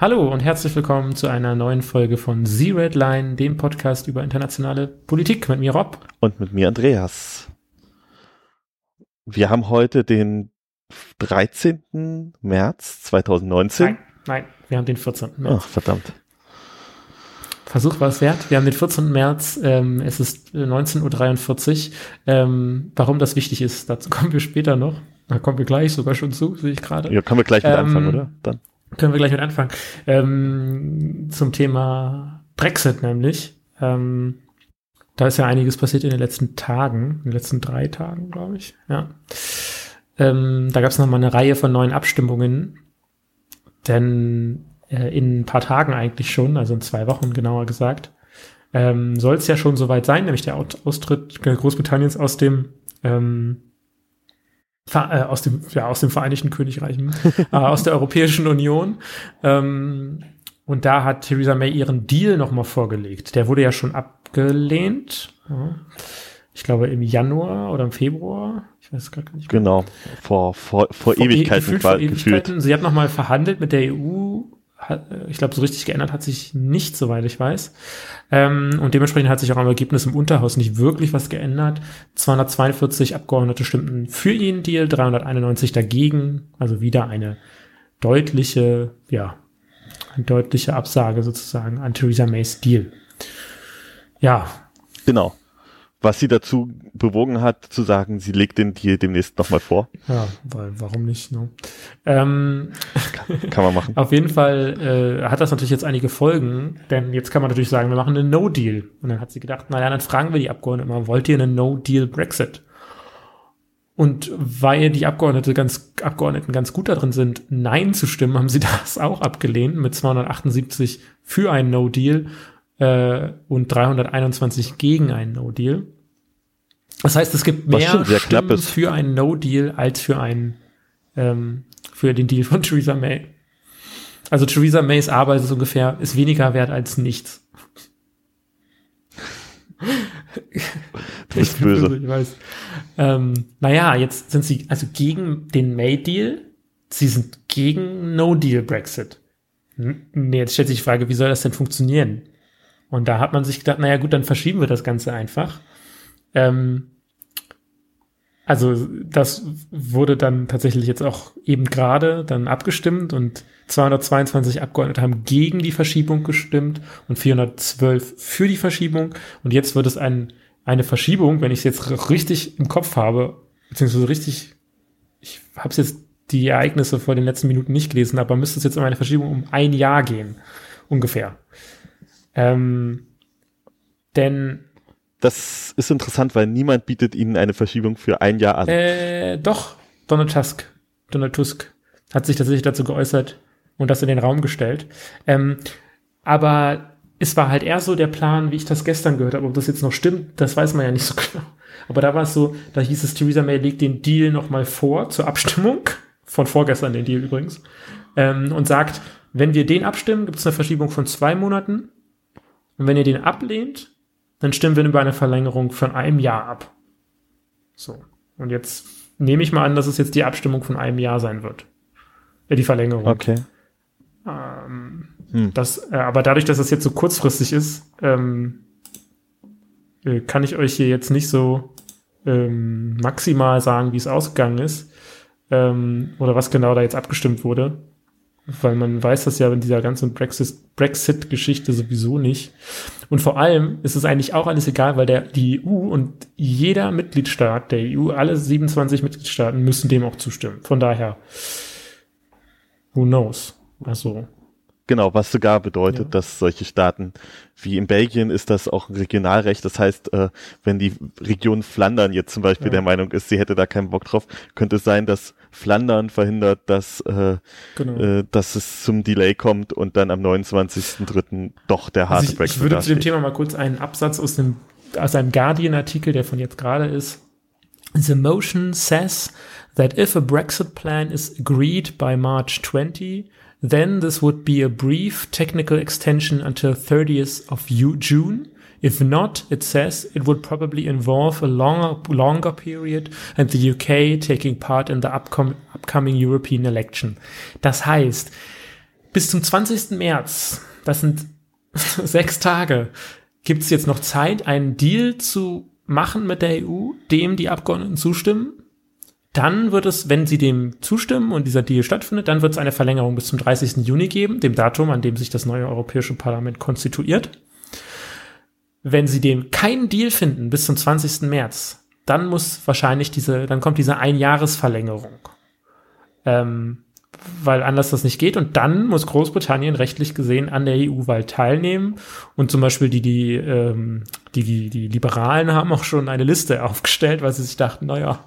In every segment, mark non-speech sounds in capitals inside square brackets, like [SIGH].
Hallo und herzlich willkommen zu einer neuen Folge von The Red Line, dem Podcast über internationale Politik mit mir Rob. Und mit mir Andreas. Wir haben heute den 13. März 2019. Nein, nein, wir haben den 14. März. Ach, verdammt. Versuch war es wert. Wir haben den 14. März, ähm, es ist 19.43 Uhr. Ähm, warum das wichtig ist, dazu [LAUGHS] kommen wir später noch. Da kommen wir gleich sogar schon zu, sehe ich gerade. Ja, können wir gleich mit ähm, anfangen, oder? Dann. Können wir gleich mit anfangen. Ähm, zum Thema Brexit nämlich. Ähm, da ist ja einiges passiert in den letzten Tagen, in den letzten drei Tagen, glaube ich. Ja. Ähm, da gab es nochmal eine Reihe von neuen Abstimmungen. Denn äh, in ein paar Tagen eigentlich schon, also in zwei Wochen genauer gesagt, ähm, soll es ja schon soweit sein, nämlich der Austritt Großbritanniens aus dem ähm, äh, aus dem, ja, aus dem Vereinigten Königreich, [LAUGHS] äh, aus der Europäischen Union. Ähm, und da hat Theresa May ihren Deal nochmal vorgelegt. Der wurde ja schon abgelehnt. Ja. Ich glaube im Januar oder im Februar. Ich weiß gar nicht. Genau, vor, vor, vor, vor e- Ewigkeiten. Gefühlt, vor Ewigkeiten. Gefühlt. Sie hat nochmal verhandelt mit der EU ich glaube, so richtig geändert hat sich nicht, soweit ich weiß. Ähm, und dementsprechend hat sich auch am Ergebnis im Unterhaus nicht wirklich was geändert. 242 Abgeordnete stimmten für ihren Deal, 391 dagegen. Also wieder eine deutliche, ja, eine deutliche Absage sozusagen an Theresa Mays Deal. Ja. Genau was sie dazu bewogen hat, zu sagen, sie legt den Deal demnächst nochmal vor. Ja, weil warum nicht? Ne? Ähm, kann, kann, man machen. [LAUGHS] Auf jeden Fall äh, hat das natürlich jetzt einige Folgen, denn jetzt kann man natürlich sagen, wir machen einen No-Deal. Und dann hat sie gedacht, naja, dann fragen wir die Abgeordneten immer, wollt ihr einen No-Deal-Brexit? Und weil die Abgeordnete ganz, Abgeordneten ganz gut darin sind, Nein zu stimmen, haben sie [LAUGHS] das auch abgelehnt mit 278 für einen No-Deal äh, und 321 gegen einen No-Deal. Das heißt, es gibt mehr Stimmen für einen No-Deal als für einen ähm, für den Deal von [LAUGHS] Theresa May. Also Theresa Mays Arbeit ist ungefähr ist weniger wert als nichts. Du bist böse. böse. Ich weiß. Ähm, naja, jetzt sind sie also gegen den May-Deal. Sie sind gegen No-Deal-Brexit. Nee, jetzt stellt sich die Frage, wie soll das denn funktionieren? Und da hat man sich gedacht, naja gut, dann verschieben wir das Ganze einfach. Ähm, also das wurde dann tatsächlich jetzt auch eben gerade dann abgestimmt und 222 Abgeordnete haben gegen die Verschiebung gestimmt und 412 für die Verschiebung. Und jetzt wird es ein, eine Verschiebung, wenn ich es jetzt richtig im Kopf habe, beziehungsweise richtig, ich habe es jetzt die Ereignisse vor den letzten Minuten nicht gelesen, aber müsste es jetzt um eine Verschiebung um ein Jahr gehen, ungefähr. Ähm, denn das ist interessant, weil niemand bietet ihnen eine Verschiebung für ein Jahr an. Äh, doch, Donald Tusk. Donald Tusk hat sich tatsächlich dazu geäußert und das in den Raum gestellt. Ähm, aber es war halt eher so der Plan, wie ich das gestern gehört habe. Ob das jetzt noch stimmt, das weiß man ja nicht so [LAUGHS] genau. Aber da war es so, da hieß es, Theresa May legt den Deal nochmal vor zur Abstimmung. Von vorgestern den Deal übrigens. Ähm, und sagt, wenn wir den abstimmen, gibt es eine Verschiebung von zwei Monaten. Und wenn ihr den ablehnt, dann stimmen wir über eine Verlängerung von einem Jahr ab. So. Und jetzt nehme ich mal an, dass es jetzt die Abstimmung von einem Jahr sein wird. Äh, die Verlängerung. Okay. Ähm, hm. das, äh, aber dadurch, dass das jetzt so kurzfristig ist, ähm, äh, kann ich euch hier jetzt nicht so ähm, maximal sagen, wie es ausgegangen ist ähm, oder was genau da jetzt abgestimmt wurde weil man weiß das ja in dieser ganzen Brexit-Geschichte sowieso nicht. Und vor allem ist es eigentlich auch alles egal, weil der, die EU und jeder Mitgliedstaat der EU, alle 27 Mitgliedstaaten müssen dem auch zustimmen. Von daher, who knows? Also, Genau, was sogar bedeutet, ja. dass solche Staaten wie in Belgien ist das auch ein Regionalrecht. Das heißt, äh, wenn die Region Flandern jetzt zum Beispiel ja. der Meinung ist, sie hätte da keinen Bock drauf, könnte es sein, dass Flandern verhindert, dass, äh, genau. äh, dass es zum Delay kommt und dann am 29.03. doch der harte also ich, Brexit Ich würde zu dem Thema mal kurz einen Absatz aus dem aus einem Guardian-Artikel, der von jetzt gerade ist. The motion says that if a Brexit plan is agreed by March 20, Then this would be a brief technical extension until 30th of June. If not, it says it would probably involve a longer, longer period and the UK taking part in the upcom upcoming European election. Das heißt, bis zum 20. März, das sind [LAUGHS] sechs Tage, gibt es jetzt noch Zeit, einen Deal zu machen mit der EU, dem die Abgeordneten zustimmen. Dann wird es, wenn sie dem zustimmen und dieser Deal stattfindet, dann wird es eine Verlängerung bis zum 30. Juni geben, dem Datum, an dem sich das neue Europäische Parlament konstituiert. Wenn sie dem keinen Deal finden bis zum 20. März, dann muss wahrscheinlich diese, dann kommt diese Einjahresverlängerung. Ähm, weil anders das nicht geht. Und dann muss Großbritannien rechtlich gesehen an der EU-Wahl teilnehmen. Und zum Beispiel die, die, ähm, die, die, die Liberalen haben auch schon eine Liste aufgestellt, weil sie sich dachten, naja,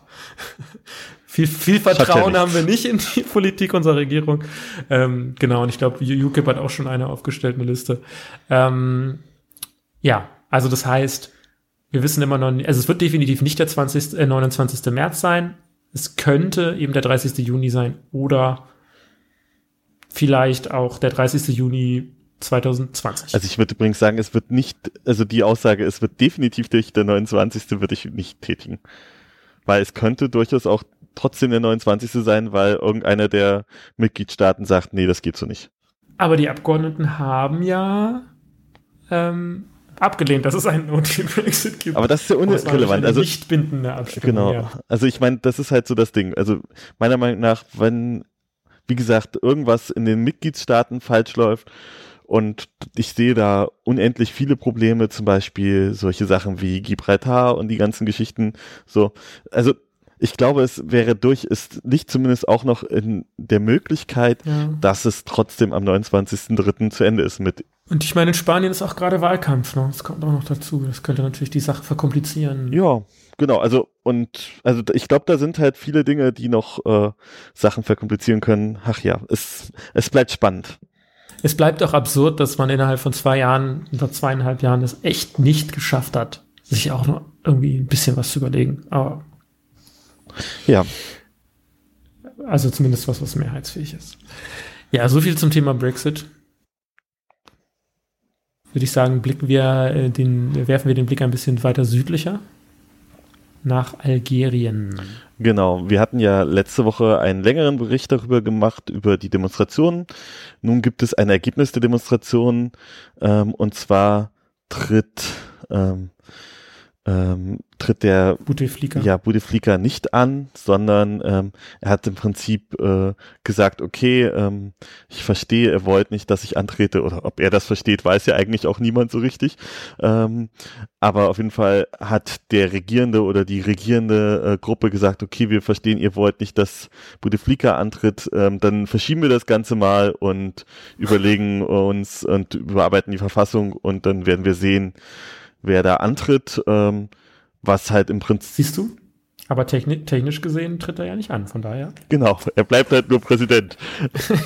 [LAUGHS] viel, viel Vertrauen ja haben wir nicht in die Politik unserer Regierung. Ähm, genau, und ich glaube, UKIP hat auch schon eine aufgestellt, eine Liste. Ähm, ja, also das heißt, wir wissen immer noch nicht, also es wird definitiv nicht der 20, äh, 29. März sein. Es könnte eben der 30. Juni sein oder vielleicht auch der 30. Juni 2020. Also ich würde übrigens sagen, es wird nicht, also die Aussage, es wird definitiv durch der 29. würde ich nicht tätigen. Weil es könnte durchaus auch trotzdem der 29. sein, weil irgendeiner der Mitgliedstaaten sagt, nee, das geht so nicht. Aber die Abgeordneten haben ja ähm, abgelehnt, dass es einen No-Deal-Brexit gibt. Aber das ist ja unrelevant. Also nicht bindende Abstimmung. Genau. Ja. Also ich meine, das ist halt so das Ding. Also meiner Meinung nach, wenn wie gesagt, irgendwas in den Mitgliedstaaten falsch läuft. Und ich sehe da unendlich viele Probleme, zum Beispiel solche Sachen wie Gibraltar und die ganzen Geschichten. So, also ich glaube, es wäre durch, es liegt zumindest auch noch in der Möglichkeit, ja. dass es trotzdem am 29.03. zu Ende ist mit. Und ich meine, in Spanien ist auch gerade Wahlkampf, ne? Das kommt auch noch dazu. Das könnte natürlich die Sache verkomplizieren. Ja, genau, also und also ich glaube, da sind halt viele Dinge, die noch äh, Sachen verkomplizieren können. Ach ja, es, es bleibt spannend. Es bleibt auch absurd, dass man innerhalb von zwei Jahren, unter zweieinhalb Jahren, es echt nicht geschafft hat, sich auch noch irgendwie ein bisschen was zu überlegen. Aber ja. Also zumindest was, was mehrheitsfähig ist. Ja, so viel zum Thema Brexit. Würde ich sagen, blicken wir äh, den, werfen wir den Blick ein bisschen weiter südlicher nach Algerien. Genau, wir hatten ja letzte Woche einen längeren Bericht darüber gemacht, über die Demonstrationen. Nun gibt es ein Ergebnis der Demonstrationen ähm, und zwar tritt ähm, ähm, tritt der Bouteflika. ja Bouteflika nicht an, sondern ähm, er hat im Prinzip äh, gesagt, okay, ähm, ich verstehe, er wollte nicht, dass ich antrete oder ob er das versteht, weiß ja eigentlich auch niemand so richtig. Ähm, aber auf jeden Fall hat der Regierende oder die regierende äh, Gruppe gesagt, okay, wir verstehen, ihr wollt nicht, dass Bouteflika antritt, ähm, dann verschieben wir das Ganze mal und überlegen uns und überarbeiten die Verfassung und dann werden wir sehen, wer da antritt, ähm, was halt im Prinzip. Siehst du? Aber techni technisch gesehen tritt er ja nicht an, von daher. [LAUGHS] Genau, er bleibt halt nur Präsident.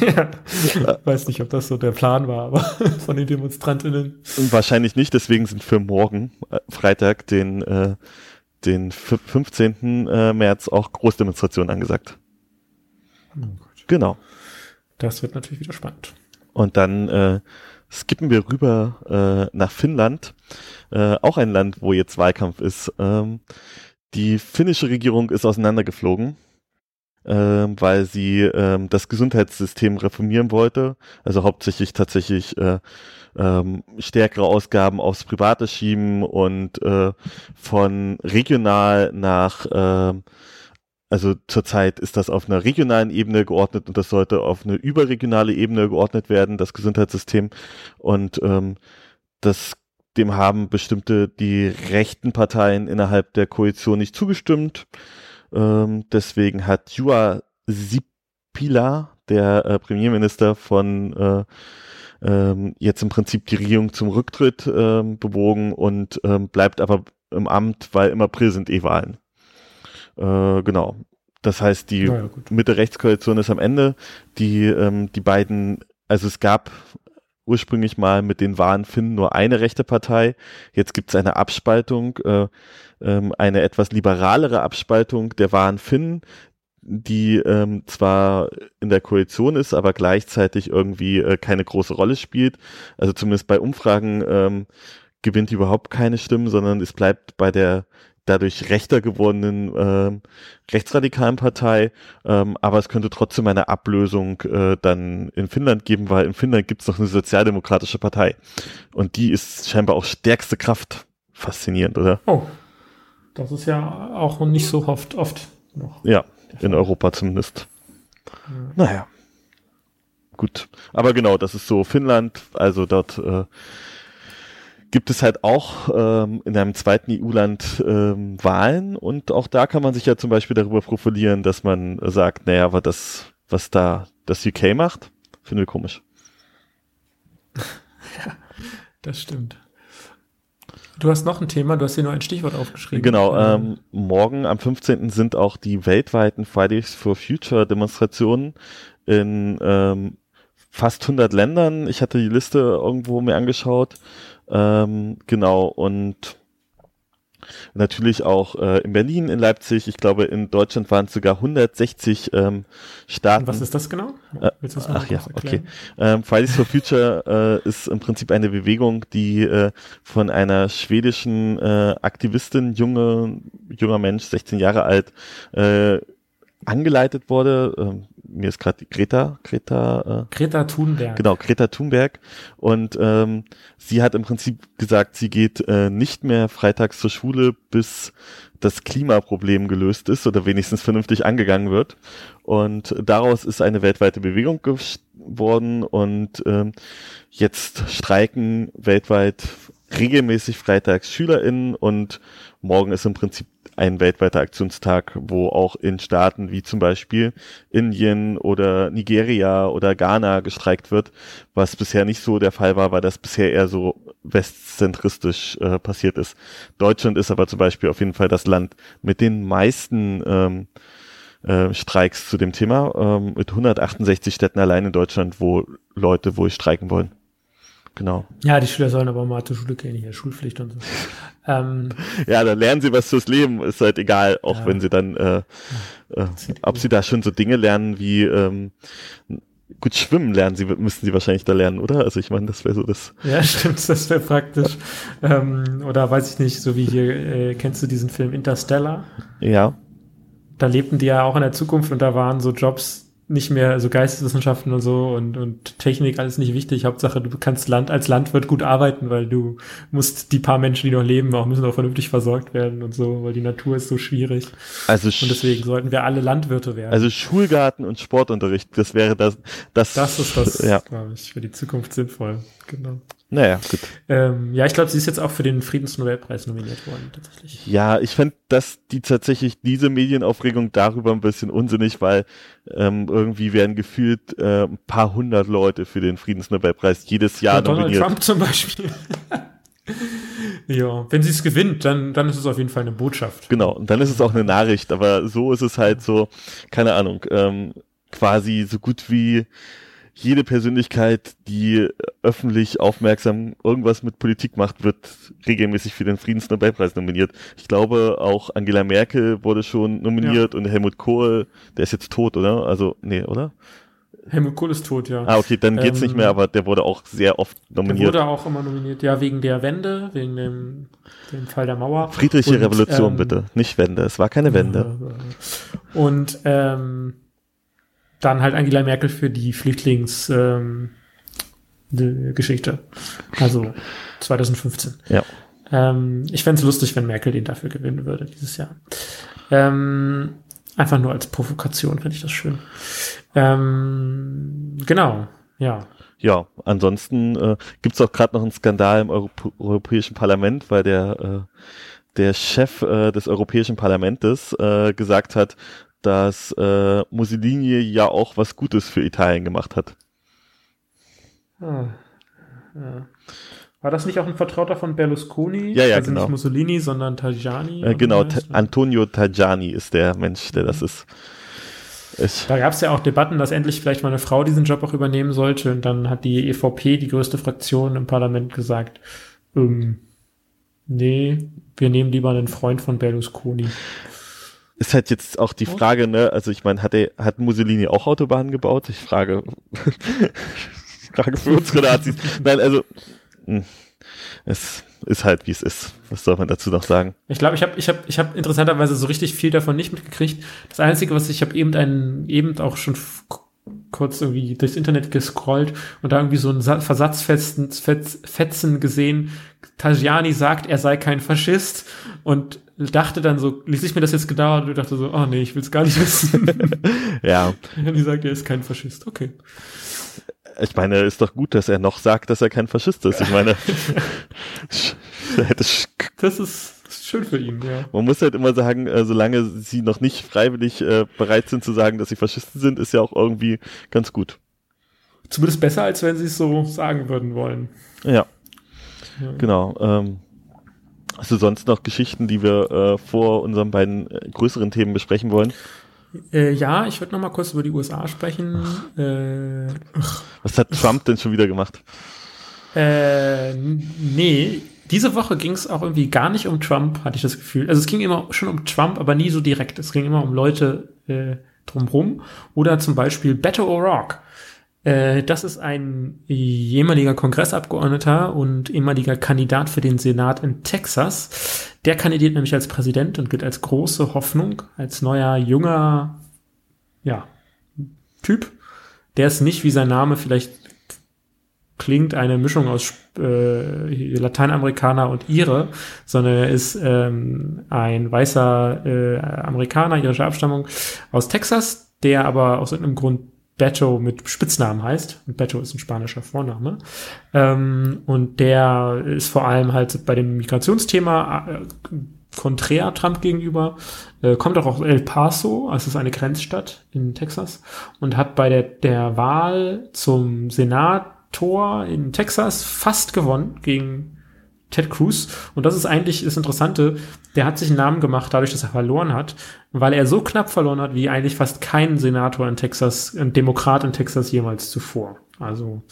ja. Ich weiß nicht, ob das so der Plan war, aber [LAUGHS] von den Demonstrantinnen. Wahrscheinlich nicht, deswegen sind für morgen, äh, Freitag, den, äh, den 15. Äh, März auch Großdemonstrationen angesagt. Oh genau. Das wird natürlich wieder spannend. Und dann äh, skippen wir rüber äh, nach Finnland, äh, auch ein Land, wo jetzt Wahlkampf ist. Ähm, die finnische Regierung ist auseinandergeflogen, äh, weil sie äh, das Gesundheitssystem reformieren wollte, also hauptsächlich tatsächlich äh, ähm, stärkere Ausgaben aufs Private schieben und äh, von regional nach äh, also zurzeit ist das auf einer regionalen Ebene geordnet und das sollte auf eine überregionale Ebene geordnet werden, das Gesundheitssystem. Und ähm, das dem haben bestimmte die rechten Parteien innerhalb der Koalition nicht zugestimmt. Ähm, deswegen hat Juha Sipila, der äh, Premierminister von äh, ähm, jetzt im Prinzip die Regierung zum Rücktritt ähm, bewogen und ähm, bleibt aber im Amt, weil im April sind eh Wahlen. Äh, genau. Das heißt, die ja, Mitte-Rechtskoalition ist am Ende. Die, ähm, die beiden, also es gab ursprünglich mal mit den wahren Finnen nur eine rechte Partei. Jetzt gibt es eine Abspaltung, äh, ähm, eine etwas liberalere Abspaltung der wahren Finnen, die ähm, zwar in der Koalition ist, aber gleichzeitig irgendwie äh, keine große Rolle spielt. Also zumindest bei Umfragen ähm, gewinnt die überhaupt keine Stimmen, sondern es bleibt bei der dadurch rechter gewordenen äh, rechtsradikalen Partei, ähm, aber es könnte trotzdem eine Ablösung äh, dann in Finnland geben, weil in Finnland gibt es noch eine sozialdemokratische Partei und die ist scheinbar auch stärkste Kraft. Faszinierend, oder? Oh, das ist ja auch nicht so oft, oft noch. Ja, in Europa zumindest. Ja. Naja. Gut. Aber genau, das ist so Finnland, also dort äh, gibt es halt auch ähm, in einem zweiten EU-Land ähm, Wahlen und auch da kann man sich ja zum Beispiel darüber profilieren, dass man sagt, naja, aber das, was da das UK macht, finde ich komisch. [LAUGHS] ja, das stimmt. Du hast noch ein Thema, du hast hier nur ein Stichwort aufgeschrieben. Genau, ähm, morgen am 15. sind auch die weltweiten Fridays for Future Demonstrationen in ähm, fast 100 Ländern. Ich hatte die Liste irgendwo mir angeschaut. Ähm, genau, und natürlich auch äh, in Berlin, in Leipzig. Ich glaube, in Deutschland waren es sogar 160 ähm, Staaten. Und was ist das genau? Äh, das ach ja, okay. Ähm, Fridays for Future äh, ist im Prinzip eine Bewegung, die äh, von einer schwedischen äh, Aktivistin, junge, junger Mensch, 16 Jahre alt, äh, angeleitet wurde. Ähm, mir ist gerade Greta, Greta, äh, Greta Thunberg. Genau, Greta Thunberg. Und ähm, sie hat im Prinzip gesagt, sie geht äh, nicht mehr freitags zur Schule, bis das Klimaproblem gelöst ist oder wenigstens vernünftig angegangen wird. Und daraus ist eine weltweite Bewegung geworden und ähm, jetzt streiken weltweit regelmäßig freitags SchülerInnen und morgen ist im Prinzip ein weltweiter Aktionstag, wo auch in Staaten wie zum Beispiel Indien oder Nigeria oder Ghana gestreikt wird, was bisher nicht so der Fall war, weil das bisher eher so westzentristisch äh, passiert ist. Deutschland ist aber zum Beispiel auf jeden Fall das Land mit den meisten ähm, äh, Streiks zu dem Thema, ähm, mit 168 Städten allein in Deutschland, wo Leute wohl streiken wollen. Genau. Ja, die Schüler sollen aber mal zur Schule gehen, hier Schulpflicht und so. ähm, [LAUGHS] ja, dann lernen sie was fürs Leben, ist halt egal, auch ja. wenn sie dann, äh, äh, ob sie da schon so Dinge lernen wie, ähm, gut schwimmen lernen sie, müssten sie wahrscheinlich da lernen, oder? Also ich meine, das wäre so das. Ja, [LAUGHS] stimmt, das wäre praktisch. ähm, oder weiß ich nicht, so wie hier, äh, kennst du diesen Film Interstellar? Ja. Da lebten die ja auch in der Zukunft und da waren so Jobs, nicht mehr so Geisteswissenschaften und so und, und Technik alles nicht wichtig. Hauptsache, du kannst Land als Landwirt gut arbeiten, weil du musst die paar Menschen, die noch leben, auch müssen auch vernünftig versorgt werden und so, weil die Natur ist so schwierig. Also und deswegen sollten wir alle Landwirte werden. Also Schulgarten und Sportunterricht, das wäre das, das. Das ist das, [LAUGHS] ja. glaube ich, für die Zukunft sinnvoll. Genau. Naja, gut. Ähm, ja, ich glaube, sie ist jetzt auch für den Friedensnobelpreis nominiert worden, tatsächlich. Ja, ich fände dass die tatsächlich diese Medienaufregung darüber ein bisschen unsinnig, weil ähm, irgendwie werden gefühlt äh, ein paar hundert Leute für den Friedensnobelpreis jedes Jahr ja, nominiert. Donald Trump zum Beispiel. [LAUGHS] ja, wenn sie es gewinnt, dann, dann ist es auf jeden Fall eine Botschaft. Genau, und dann ist es auch eine Nachricht, aber so ist es halt so, keine Ahnung, ähm, quasi so gut wie jede Persönlichkeit, die öffentlich aufmerksam irgendwas mit Politik macht, wird regelmäßig für den Friedensnobelpreis nominiert. Ich glaube, auch Angela Merkel wurde schon nominiert ja. und Helmut Kohl, der ist jetzt tot, oder? Also, nee, oder? Helmut Kohl ist tot, ja. Ah, okay, dann geht's ähm, nicht mehr, aber der wurde auch sehr oft nominiert. Der wurde auch immer nominiert, ja, wegen der Wende, wegen dem, dem Fall der Mauer. Friedliche und, Revolution, ähm, bitte, nicht Wende. Es war keine Wende. Und ähm, dann halt Angela Merkel für die Flüchtlingsgeschichte. Ähm, also 2015. Ja. Ähm, ich fände es lustig, wenn Merkel den dafür gewinnen würde dieses Jahr. Ähm, einfach nur als Provokation finde ich das schön. Ähm, genau, ja. Ja, ansonsten äh, gibt es auch gerade noch einen Skandal im Europ Europäischen Parlament, weil der äh, der Chef äh, des Europäischen Parlamentes äh, gesagt hat, dass äh, Mussolini ja auch was Gutes für Italien gemacht hat. Ah, ja. War das nicht auch ein Vertrauter von Berlusconi? Ja, ja, also genau. nicht Mussolini, sondern Tajani? Äh, genau, Ta Antonio Tajani ist der Mensch, der das ist. ist. Da gab es ja auch Debatten, dass endlich vielleicht mal eine Frau diesen Job auch übernehmen sollte. Und dann hat die EVP, die größte Fraktion im Parlament, gesagt, ähm, nee, wir nehmen lieber einen Freund von Berlusconi ist halt jetzt auch die Frage, ne, also ich meine, hat er, hat Mussolini auch Autobahnen gebaut? Ich frage, [LAUGHS] frage für unsere Nazis. Nein, also, hm, es, ist halt, wie es ist. Was soll man dazu noch sagen? Ich glaube, ich habe ich hab, ich hab interessanterweise so richtig viel davon nicht mitgekriegt. Das Einzige, was ich habe eben einen, eben auch schon kurz irgendwie durchs Internet gescrollt und da irgendwie so einen Versatzfetzen Fetzen gesehen. Tajani sagt, er sei kein Faschist und dachte dann so, ließ ich mir das jetzt gedauert und dachte so, oh nee, ich will es gar nicht wissen. [LAUGHS] ja. Und die sagt, er ist kein Faschist. Okay. Ich meine, ist doch gut, dass er noch sagt, dass er kein Faschist ist. Ich meine, [LAUGHS] [LAUGHS] das ist schön für ihn, ja. Man muss halt immer sagen, äh, solange sie noch nicht freiwillig äh, bereit sind zu sagen, dass sie Faschisten sind, ist ja auch irgendwie ganz gut. Zumindest besser, als wenn sie es so sagen würden wollen. Ja. ja. Genau. Ähm, hast du sonst noch Geschichten, die wir äh, vor unseren beiden äh, größeren Themen besprechen wollen? Äh, ja, ich würde noch mal kurz über die USA sprechen. Äh, Was hat Trump denn schon wieder gemacht? Äh, nee, diese Woche ging es auch irgendwie gar nicht um Trump, hatte ich das Gefühl. Also es ging immer schon um Trump, aber nie so direkt. Es ging immer um Leute äh, drumherum. Oder zum Beispiel Beto O'Rourke. Äh, das ist ein ehemaliger Kongressabgeordneter und ehemaliger Kandidat für den Senat in Texas. Der kandidiert nämlich als Präsident und gilt als große Hoffnung, als neuer, junger, ja, Typ. Der ist nicht, wie sein Name vielleicht klingt, eine Mischung aus äh, Lateinamerikaner und Ire, sondern er ist ähm, ein weißer äh, Amerikaner irischer Abstammung aus Texas, der aber aus irgendeinem Grund Beto mit Spitznamen heißt. Und Beto ist ein spanischer Vorname. Ähm, und der ist vor allem halt bei dem Migrationsthema äh, konträr Trump gegenüber, äh, kommt auch aus El Paso, also ist eine Grenzstadt in Texas, und hat bei der, der Wahl zum Senat Tor in Texas fast gewonnen gegen Ted Cruz. Und das ist eigentlich das Interessante. Der hat sich einen Namen gemacht, dadurch, dass er verloren hat, weil er so knapp verloren hat, wie eigentlich fast kein Senator in Texas, ein Demokrat in Texas jemals zuvor. Also,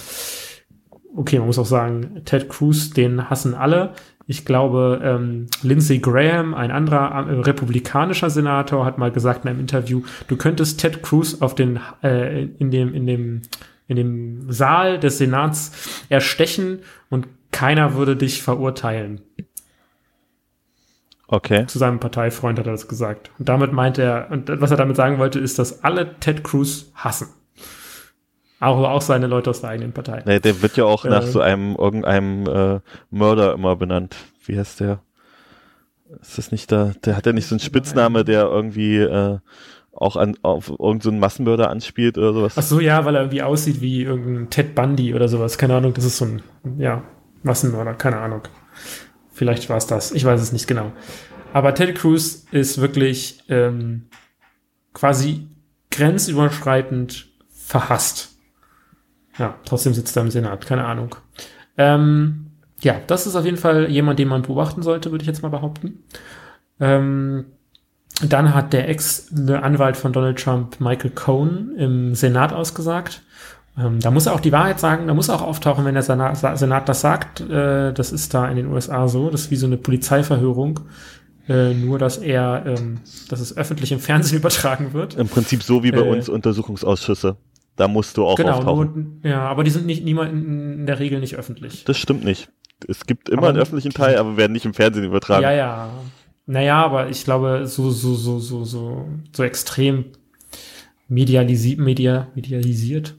okay, man muss auch sagen, Ted Cruz, den hassen alle. Ich glaube, ähm, Lindsey Graham, ein anderer äh, republikanischer Senator, hat mal gesagt in einem Interview, du könntest Ted Cruz auf den äh, in dem in dem in dem Saal des Senats erstechen und keiner würde dich verurteilen. Okay. Zu seinem Parteifreund hat er das gesagt. Und damit meint er, und was er damit sagen wollte, ist, dass alle Ted Cruz hassen. Auch, auch seine Leute aus der eigenen Partei. Nee, der wird ja auch äh, nach so einem, irgendeinem äh, Mörder immer benannt. Wie heißt der? Ist das nicht da? Der hat ja nicht so einen Spitzname, der irgendwie äh, auch an, auf irgendeinen so Massenmörder anspielt oder sowas. Ach so, ja, weil er irgendwie aussieht wie irgendein Ted Bundy oder sowas. Keine Ahnung, das ist so ein, ja, Massenmörder, keine Ahnung. Vielleicht war es das, ich weiß es nicht genau. Aber Ted Cruz ist wirklich ähm, quasi grenzüberschreitend verhasst. Ja, trotzdem sitzt er im Senat, keine Ahnung. Ähm, ja, das ist auf jeden Fall jemand, den man beobachten sollte, würde ich jetzt mal behaupten. Ähm, dann hat der Ex-Anwalt von Donald Trump, Michael Cohen, im Senat ausgesagt. Ähm, da muss er auch die Wahrheit sagen, da muss er auch auftauchen, wenn der Senat, das sagt. Äh, das ist da in den USA so. Das ist wie so eine Polizeiverhörung. Äh, nur, dass er, ähm, dass es öffentlich im Fernsehen [LAUGHS] übertragen wird. Im Prinzip so wie bei äh, uns Untersuchungsausschüsse. Da musst du auch genau, auftauchen. Nur, ja, aber die sind nicht niemand in der Regel nicht öffentlich. Das stimmt nicht. Es gibt immer aber einen öffentlichen Teil, aber werden nicht im Fernsehen übertragen. Ja, ja. Naja, aber ich glaube, so, so, so, so, so, so extrem medialisi media medialisiert.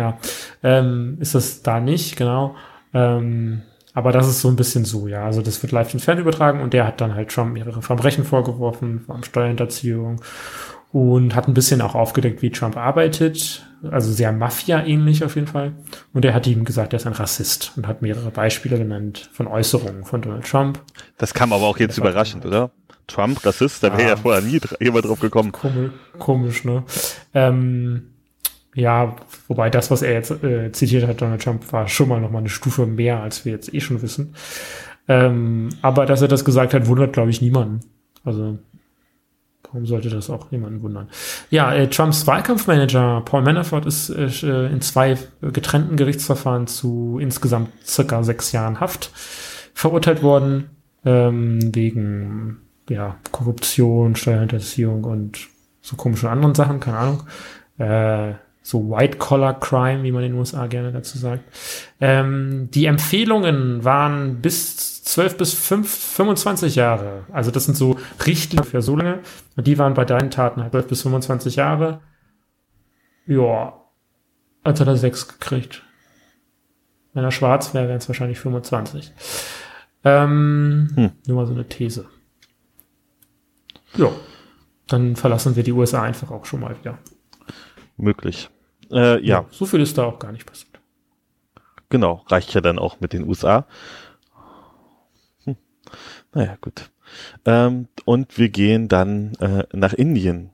Ja, ähm, ist das da nicht, genau. Ähm, aber das ist so ein bisschen so, ja. Also das wird live ins Fernsehen übertragen und der hat dann halt Trump mehrere Verbrechen vorgeworfen, vor allem Steuerhinterziehung und hat ein bisschen auch aufgedeckt, wie Trump arbeitet. Also sehr Mafia-ähnlich auf jeden Fall. Und er hat ihm gesagt, er ist ein Rassist und hat mehrere Beispiele genannt von Äußerungen von Donald Trump. Das kam aber auch jetzt überraschend, oder? Trump, Rassist, da wäre ja, ja vorher nie jemand drauf gekommen. Komisch, komisch ne? Ähm, ja, wobei das, was er jetzt äh, zitiert hat, Donald Trump, war schon mal noch mal eine Stufe mehr, als wir jetzt eh schon wissen. Ähm, aber dass er das gesagt hat, wundert, glaube ich, niemanden. Also Warum sollte das auch jemanden wundern? Ja, äh, Trumps Wahlkampfmanager Paul Manafort ist äh, in zwei getrennten Gerichtsverfahren zu insgesamt circa sechs Jahren Haft verurteilt worden, ähm, wegen ja, Korruption, Steuerhinterziehung und so komischen anderen Sachen, keine Ahnung. Äh, so White-Collar-Crime, wie man in den USA gerne dazu sagt. Ähm, die Empfehlungen waren bis 12 bis 5, 25 Jahre. Also das sind so Richtlinien für so lange. Und die waren bei deinen Taten halt 12 bis 25 Jahre. Ja, als hat er 6 gekriegt. Wenn er schwarz wäre, wären es wahrscheinlich 25. Ähm, hm. Nur mal so eine These. Ja, dann verlassen wir die USA einfach auch schon mal wieder. Möglich. Äh, ja. ja. So viel ist da auch gar nicht passiert. Genau, reicht ja dann auch mit den USA. Hm. Naja, gut. Ähm, und wir gehen dann äh, nach Indien.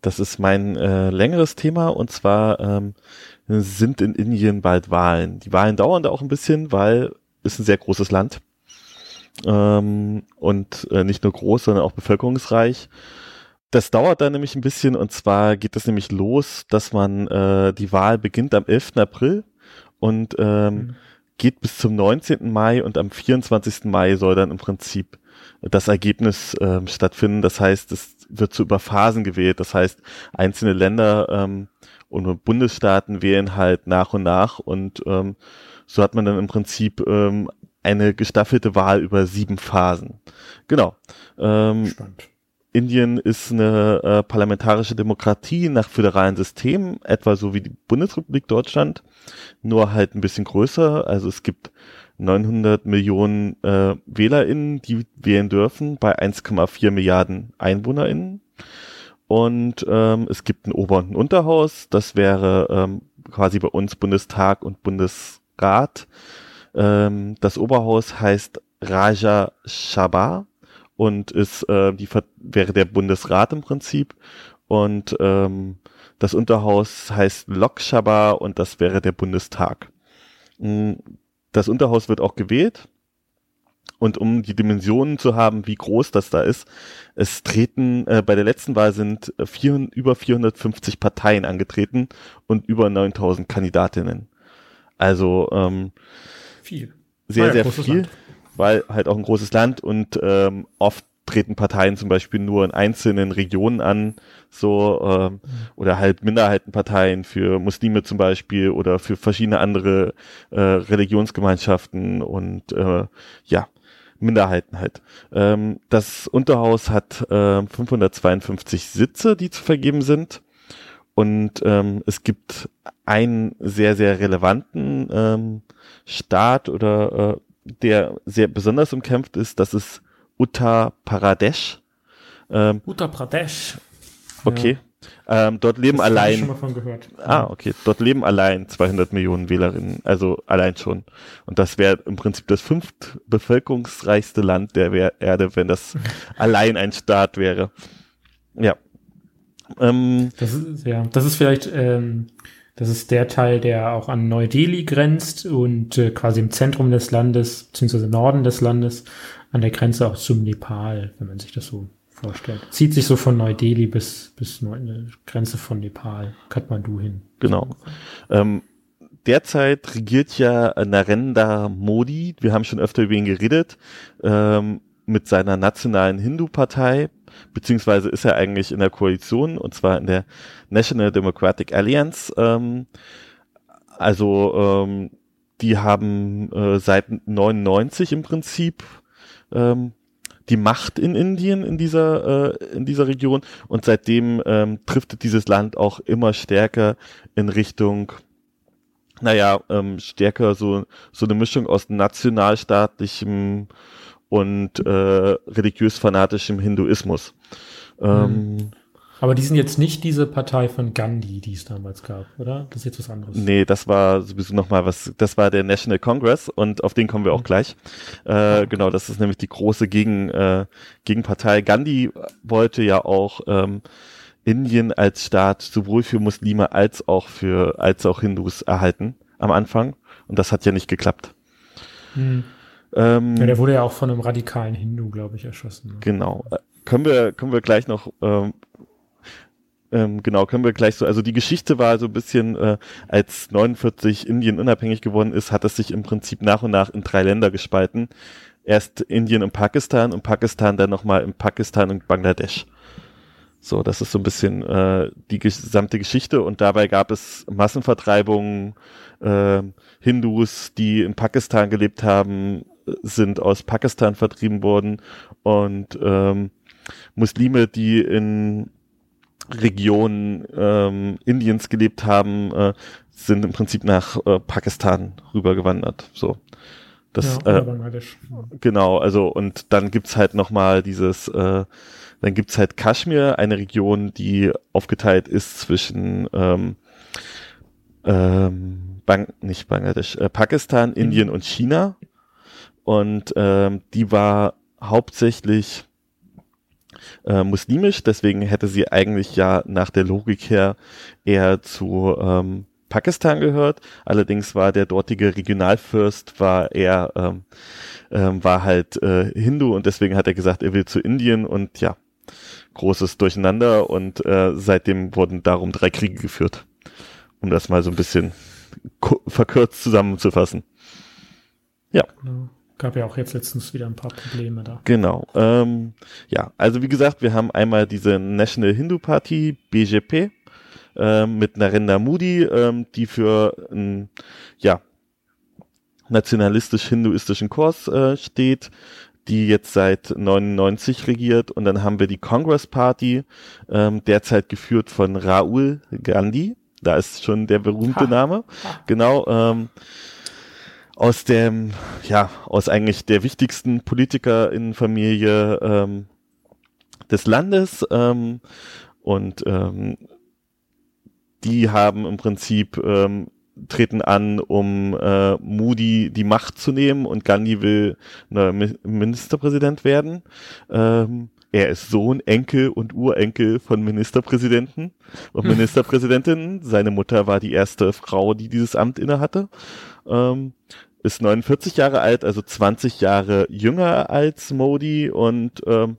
Das ist mein äh, längeres Thema und zwar ähm, sind in Indien bald Wahlen. Die Wahlen dauern da auch ein bisschen, weil es ein sehr großes Land ähm, und äh, nicht nur groß, sondern auch bevölkerungsreich. Das dauert dann nämlich ein bisschen und zwar geht es nämlich los, dass man äh, die Wahl beginnt am 11. April und ähm, mhm. geht bis zum 19. Mai und am 24. Mai soll dann im Prinzip das Ergebnis ähm, stattfinden. Das heißt, es wird so über Phasen gewählt. Das heißt, einzelne Länder ähm, und Bundesstaaten wählen halt nach und nach und ähm, so hat man dann im Prinzip ähm, eine gestaffelte Wahl über sieben Phasen. Genau. Ähm, Spannend. Indien ist eine äh, parlamentarische Demokratie nach föderalen Systemen, etwa so wie die Bundesrepublik Deutschland, nur halt ein bisschen größer. Also es gibt 900 Millionen äh, WählerInnen, die wählen dürfen, bei 1,4 Milliarden EinwohnerInnen. Und ähm, es gibt ein Ober- und ein Unterhaus. Das wäre ähm, quasi bei uns Bundestag und Bundesrat. Ähm, das Oberhaus heißt Raja Sabha und ist äh, die wäre der Bundesrat im Prinzip und ähm, das Unterhaus heißt Lok Sabha und das wäre der Bundestag. Mm, das Unterhaus wird auch gewählt und um die Dimensionen zu haben, wie groß das da ist, es treten äh, bei der letzten Wahl sind vier, über 450 Parteien angetreten und über 9000 Kandidatinnen. Also ähm, viel. Sehr, ja, sehr viel, Land. Weil halt auch ein großes Land und ähm, oft treten Parteien zum Beispiel nur in einzelnen Regionen an, so ähm, oder halt Minderheitenparteien für Muslime zum Beispiel oder für verschiedene andere äh, Religionsgemeinschaften und äh, ja, Minderheiten halt. Ähm, das Unterhaus hat äh, 552 Sitze, die zu vergeben sind. Und ähm, es gibt einen sehr, sehr relevanten ähm, Staat oder äh, der sehr besonders umkämpft ist, das ist Uttar Pradesh. Ähm, Uttar Pradesh. Okay. Ja. Ähm, dort leben das allein. Ich schon mal von gehört. Ah, okay. Dort leben allein 200 Millionen Wählerinnen, also allein schon. Und das wäre im Prinzip das fünft bevölkerungsreichste Land der Erde, wenn das [LAUGHS] allein ein Staat wäre. Ja. Ähm, das ist, ja, das ist vielleicht, ähm, das ist der Teil, der auch an Neu-Delhi grenzt und äh, quasi im Zentrum des Landes, beziehungsweise Norden des Landes, an der Grenze auch zum Nepal, wenn man sich das so vorstellt. Zieht sich so von Neu-Delhi bis, bis eine Grenze von Nepal, Kathmandu hin. Genau. Ähm, derzeit regiert ja Narendra Modi, wir haben schon öfter über ihn geredet, ähm, mit seiner nationalen Hindu-Partei, beziehungsweise ist er eigentlich in der Koalition, und zwar in der National Democratic Alliance. Ähm, also ähm, die haben äh, seit 99 im Prinzip ähm, die Macht in Indien in dieser äh, in dieser Region und seitdem ähm, driftet dieses Land auch immer stärker in Richtung naja, ähm, stärker so, so eine Mischung aus nationalstaatlichem und äh, religiös-fanatischem Hinduismus. Ähm, mhm. Aber die sind jetzt nicht diese Partei von Gandhi, die es damals gab, oder? Das ist jetzt was anderes. Nee, das war sowieso nochmal was, das war der National Congress und auf den kommen wir auch mhm. gleich. Äh. Genau, das ist nämlich die große Gegen, äh, Gegenpartei. Gandhi wollte ja auch ähm, Indien als Staat sowohl für Muslime als auch für, als auch Hindus erhalten am Anfang. Und das hat ja nicht geklappt. Hm. Ähm, ja, der wurde ja auch von einem radikalen Hindu, glaube ich, erschossen. Ne? Genau. Äh, können wir, können wir gleich noch, ähm, ähm, genau, können wir gleich so, also die Geschichte war so ein bisschen, äh, als 49 Indien unabhängig geworden ist, hat es sich im Prinzip nach und nach in drei Länder gespalten. Erst Indien und Pakistan und Pakistan dann nochmal in Pakistan und Bangladesch. So, das ist so ein bisschen äh, die gesamte Geschichte und dabei gab es Massenvertreibungen. Äh, Hindus, die in Pakistan gelebt haben, sind aus Pakistan vertrieben worden und ähm, Muslime, die in Regionen ähm, Indiens gelebt haben, äh, sind im Prinzip nach äh, Pakistan rübergewandert. So. Das, ja, äh, genau, also und dann gibt's halt nochmal dieses äh, dann gibt's halt Kaschmir, eine Region, die aufgeteilt ist zwischen ähm, ähm, Bang nicht Bangladesch, äh, Pakistan, mhm. Indien und China. Und ähm, die war hauptsächlich äh, muslimisch, deswegen hätte sie eigentlich ja nach der Logik her eher zu ähm, Pakistan gehört. Allerdings war der dortige Regionalfürst war eher ähm, ähm, war halt äh, Hindu und deswegen hat er gesagt, er will zu Indien und ja, großes Durcheinander und äh, seitdem wurden darum drei Kriege geführt, um das mal so ein bisschen verkürzt zusammenzufassen. Ja. Genau. Gab ja auch jetzt letztens wieder ein paar Probleme da. Genau. Ähm, ja, also wie gesagt, wir haben einmal diese National Hindu Party, BJP, ähm, mit Narendra Modi, ähm, die für einen ja, nationalistisch-hinduistischen Kurs äh, steht die jetzt seit 99 regiert. Und dann haben wir die Congress Party, ähm, derzeit geführt von Raoul Gandhi. Da ist schon der berühmte ha. Name. Ha. Genau. Ähm, aus dem, ja, aus eigentlich der wichtigsten Politiker in Familie ähm, des Landes. Ähm, und ähm, die haben im Prinzip ähm, treten an, um äh, Moody die Macht zu nehmen und Gandhi will neuer Ministerpräsident werden. Ähm, er ist Sohn, Enkel und Urenkel von Ministerpräsidenten und Ministerpräsidentinnen. Seine Mutter war die erste Frau, die dieses Amt innehatte. Ähm, ist 49 Jahre alt, also 20 Jahre jünger als Modi und ähm,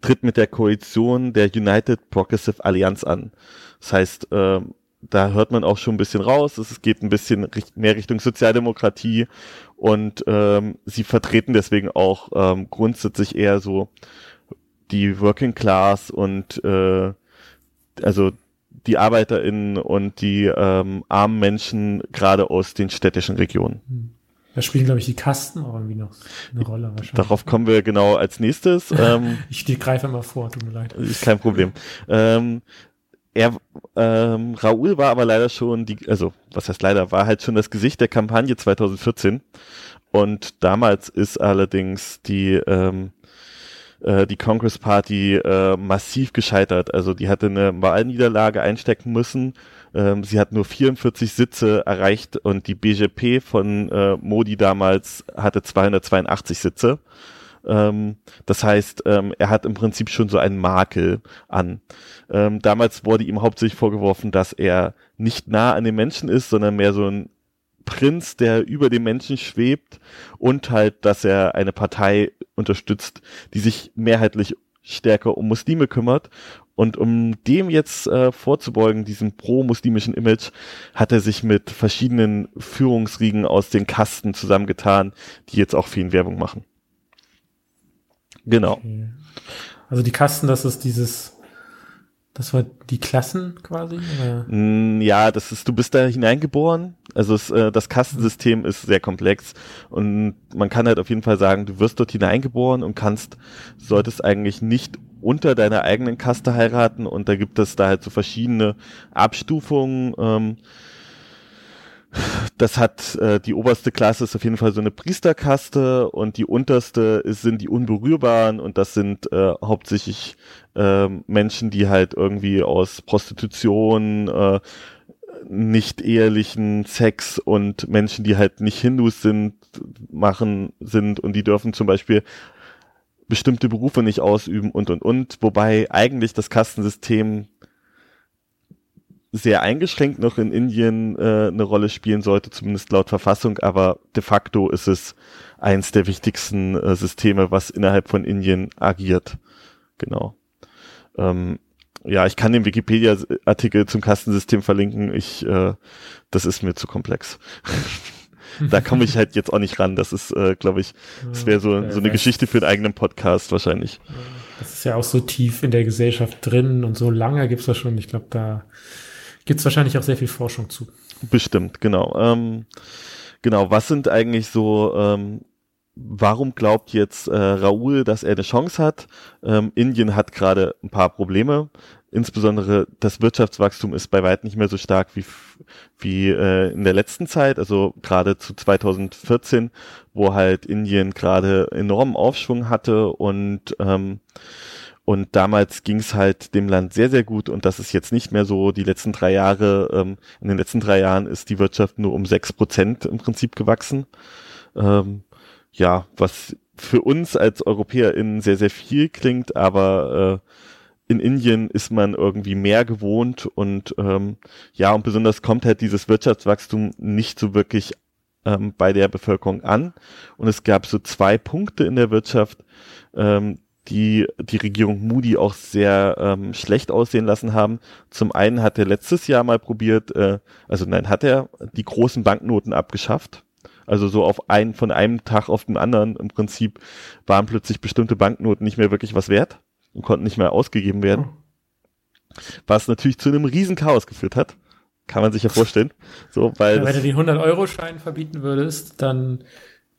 tritt mit der Koalition der United Progressive Alliance an. Das heißt, ähm, da hört man auch schon ein bisschen raus. Es geht ein bisschen mehr Richtung Sozialdemokratie und ähm, sie vertreten deswegen auch ähm, grundsätzlich eher so die Working Class und äh, also die ArbeiterInnen und die ähm, armen Menschen gerade aus den städtischen Regionen. Hm. Da spielen, glaube ich, die Kasten auch irgendwie noch eine Rolle wahrscheinlich. Darauf kommen wir genau als nächstes. [LAUGHS] Ähm, ich greife mal vor, tut mir leid. Ist kein Problem. Ähm, er, ähm, Raoul war aber leider schon die, also was heißt leider, war halt schon das Gesicht der Kampagne 2014. Und damals ist allerdings die, ähm, äh, die Congress Party äh, massiv gescheitert. Also die hatte eine Wahlniederlage einstecken müssen. Ähm, sie hat nur 44 Sitze erreicht und die BJP von äh, Modi damals hatte 282 Sitze. Ähm, das heißt, ähm, er hat im Prinzip schon so einen Makel an. Ähm, damals wurde ihm hauptsächlich vorgeworfen, dass er nicht nah an den Menschen ist, sondern mehr so ein Prinz, der über den Menschen schwebt und halt, dass er eine Partei unterstützt, die sich mehrheitlich stärker um Muslime kümmert. Und um dem jetzt äh, vorzubeugen, diesem pro-muslimischen Image, hat er sich mit verschiedenen Führungsriegen aus den Kasten zusammengetan, die jetzt auch ihn Werbung machen. Genau. Okay. Also die Kasten, das ist dieses, das war die Klassen quasi? Oder? Mm, ja, das ist, du bist da hineingeboren. Also es, äh, das Kastensystem ist sehr komplex und man kann halt auf jeden Fall sagen, du wirst dort hineingeboren und kannst, solltest eigentlich nicht unter deiner eigenen Kaste heiraten und da gibt es da halt so verschiedene Abstufungen. Ähm, das hat äh, die oberste Klasse ist auf jeden Fall so eine Priesterkaste und die unterste ist, sind die Unberührbaren und das sind äh, hauptsächlich äh, Menschen, die halt irgendwie aus Prostitution, äh, nicht ehelichen Sex und Menschen, die halt nicht Hindus sind, machen sind und die dürfen zum Beispiel bestimmte Berufe nicht ausüben und und und, wobei eigentlich das Kastensystem sehr eingeschränkt noch in Indien äh, eine Rolle spielen sollte, zumindest laut Verfassung, aber de facto ist es eins der wichtigsten äh, Systeme, was innerhalb von Indien agiert. Genau. Ähm, ja, ich kann den Wikipedia-Artikel zum Kastensystem verlinken. Ich, äh, das ist mir zu komplex. [LAUGHS] da komme ich halt jetzt auch nicht ran. Das ist, äh, glaube ich, das wäre so, so eine Geschichte für einen eigenen Podcast wahrscheinlich. Das ist ja auch so tief in der Gesellschaft drin und so lange gibt's das schon. Ich glaube, da gibt's wahrscheinlich auch sehr viel Forschung zu. Bestimmt, genau. Ähm, genau, was sind eigentlich so ähm, warum glaubt jetzt äh, Raoul, dass er eine Chance hat? Ähm, Indien hat gerade ein paar Probleme. Insbesondere das Wirtschaftswachstum ist bei weitem nicht mehr so stark wie, wie äh, in der letzten Zeit, also gerade zu 2014, wo halt Indien gerade enormen Aufschwung hatte und ähm, und damals ging es halt dem Land sehr, sehr gut und das ist jetzt nicht mehr so. Die letzten drei Jahre, ähm, in den letzten drei Jahren ist die Wirtschaft nur um sechs Prozent im Prinzip gewachsen. Ähm, ja, was für uns als EuropäerInnen sehr, sehr viel klingt, aber äh, in Indien ist man irgendwie mehr gewohnt und ähm, ja, und besonders kommt halt dieses Wirtschaftswachstum nicht so wirklich ähm, bei der Bevölkerung an. Und es gab so zwei Punkte in der Wirtschaft, ähm, die die Regierung Moody auch sehr ähm, schlecht aussehen lassen haben. Zum einen hat er letztes Jahr mal probiert, äh, also nein, hat er die großen Banknoten abgeschafft. Also so auf einen, von einem Tag auf den anderen im Prinzip waren plötzlich bestimmte Banknoten nicht mehr wirklich was wert und konnten nicht mehr ausgegeben werden. Was natürlich zu einem riesen Chaos geführt hat. Kann man sich ja vorstellen. So, weil ja, wenn du den 100-Euro-Schein verbieten würdest, dann,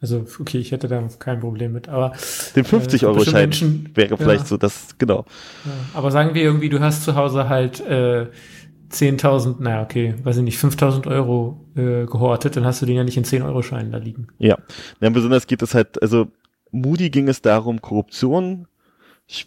also, okay, ich hätte da kein Problem mit, aber. Den 50-Euro-Schein äh, wäre vielleicht ja, so das, genau. Ja, aber sagen wir irgendwie, du hast zu Hause halt, äh, 10.000, naja, okay, weiß ich nicht, 5.000 Euro äh, gehortet, dann hast du den ja nicht in 10-Euro-Scheinen da liegen. Ja. ja, besonders geht es halt, also Moody ging es darum, Korruption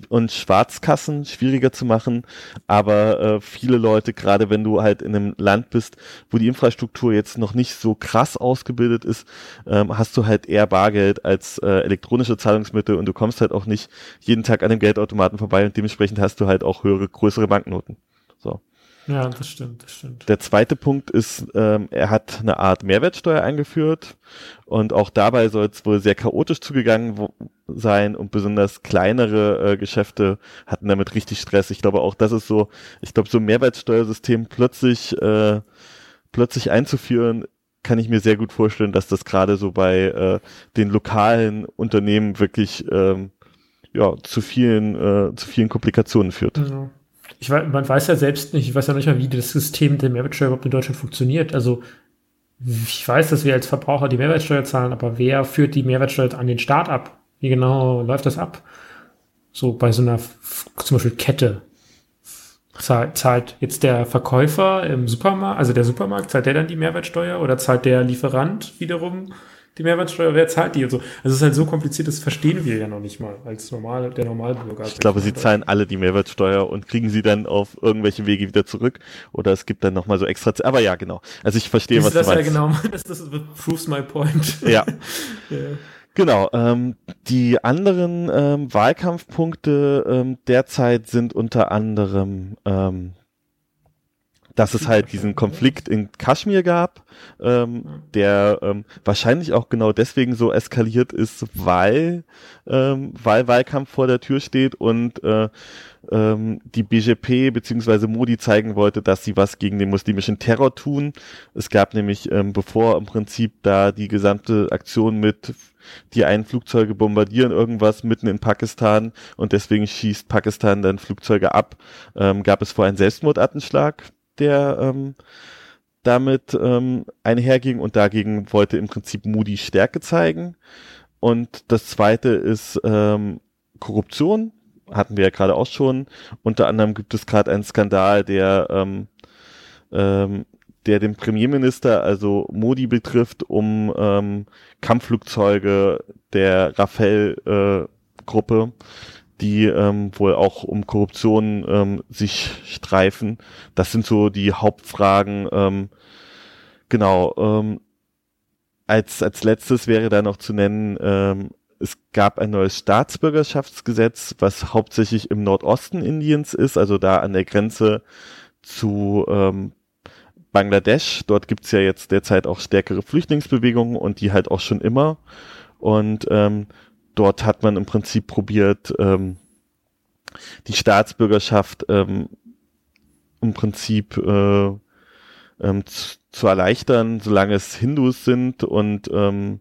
und Schwarzkassen schwieriger zu machen, aber äh, viele Leute, gerade wenn du halt in einem Land bist, wo die Infrastruktur jetzt noch nicht so krass ausgebildet ist, ähm, hast du halt eher Bargeld als äh, elektronische Zahlungsmittel und du kommst halt auch nicht jeden Tag an dem Geldautomaten vorbei und dementsprechend hast du halt auch höhere, größere Banknoten. So. Ja, das stimmt, das stimmt. Der zweite Punkt ist, ähm, er hat eine Art Mehrwertsteuer eingeführt und auch dabei soll es wohl sehr chaotisch zugegangen sein und besonders kleinere äh, Geschäfte hatten damit richtig Stress. Ich glaube auch, das ist so, ich glaube, so ein Mehrwertsteuersystem plötzlich, äh, plötzlich einzuführen, kann ich mir sehr gut vorstellen, dass das gerade so bei äh, den lokalen Unternehmen wirklich ähm, ja, zu vielen, äh, zu vielen Komplikationen führt. Ja ich weiß, man weiß ja selbst nicht, ich weiß ja nicht mal, wie das System der Mehrwertsteuer überhaupt in Deutschland funktioniert. Also ich weiß, dass wir als Verbraucher die Mehrwertsteuer zahlen, aber wer führt die Mehrwertsteuer an den Staat ab? Wie genau läuft das ab? So bei so einer zum Beispiel Kette. Zahlt, zahlt jetzt der Verkäufer im Supermarkt, also der Supermarkt, zahlt der dann die Mehrwertsteuer oder zahlt der Lieferant wiederum die Mehrwertsteuer, wer zahlt die und so. Also es ist halt so kompliziert, das verstehen wir ja noch nicht mal als normal, der Normalbürger. Ich glaube, sie zahlen alle die Mehrwertsteuer und kriegen sie dann auf irgendwelche Wege wieder zurück oder es gibt dann nochmal so extra, aber ja, genau. Also ich verstehe, was das du meinst. Ja, genau, das, das proves my point. [LAUGHS] Ja. [LAUGHS] ja. Genau, ähm, die anderen ähm, Wahlkampfpunkte ähm, derzeit sind unter anderem ähm, dass es halt diesen [LAUGHS] Konflikt in Kaschmir gab, ähm, der ähm, wahrscheinlich auch genau deswegen so eskaliert ist, weil, ähm, weil Wahlkampf vor der Tür steht und äh, ähm, die BGP bzw. Modi zeigen wollte, dass sie was gegen den muslimischen Terror tun. Es gab nämlich, ähm, bevor im Prinzip da die gesamte Aktion mit die einen Flugzeuge bombardieren irgendwas mitten in Pakistan und deswegen schießt Pakistan dann Flugzeuge ab, ähm, gab es vor einen Selbstmordattenschlag der ähm, damit ähm, einherging und dagegen wollte im Prinzip Moody Stärke zeigen. Und das zweite ist ähm, Korruption, hatten wir ja gerade auch schon. Unter anderem gibt es gerade einen Skandal, der ähm, ähm, der den Premierminister, also Modi betrifft, um ähm, Kampfflugzeuge der Rafale-Gruppe, äh, die ähm, wohl auch um Korruption ähm, sich streifen. Das sind so die Hauptfragen. Ähm, genau. Ähm, als, als letztes wäre da noch zu nennen, ähm, es gab ein neues Staatsbürgerschaftsgesetz, was hauptsächlich im Nordosten Indiens ist, also da an der Grenze zu ähm, Bangladesch. Dort gibt's ja jetzt derzeit auch stärkere Flüchtlingsbewegungen und die halt auch schon immer. Und ähm, dort hat man im Prinzip probiert, ähm, die Staatsbürgerschaft ähm, im Prinzip äh, ähm, zu, zu, erleichtern, solange es Hindus sind und ähm,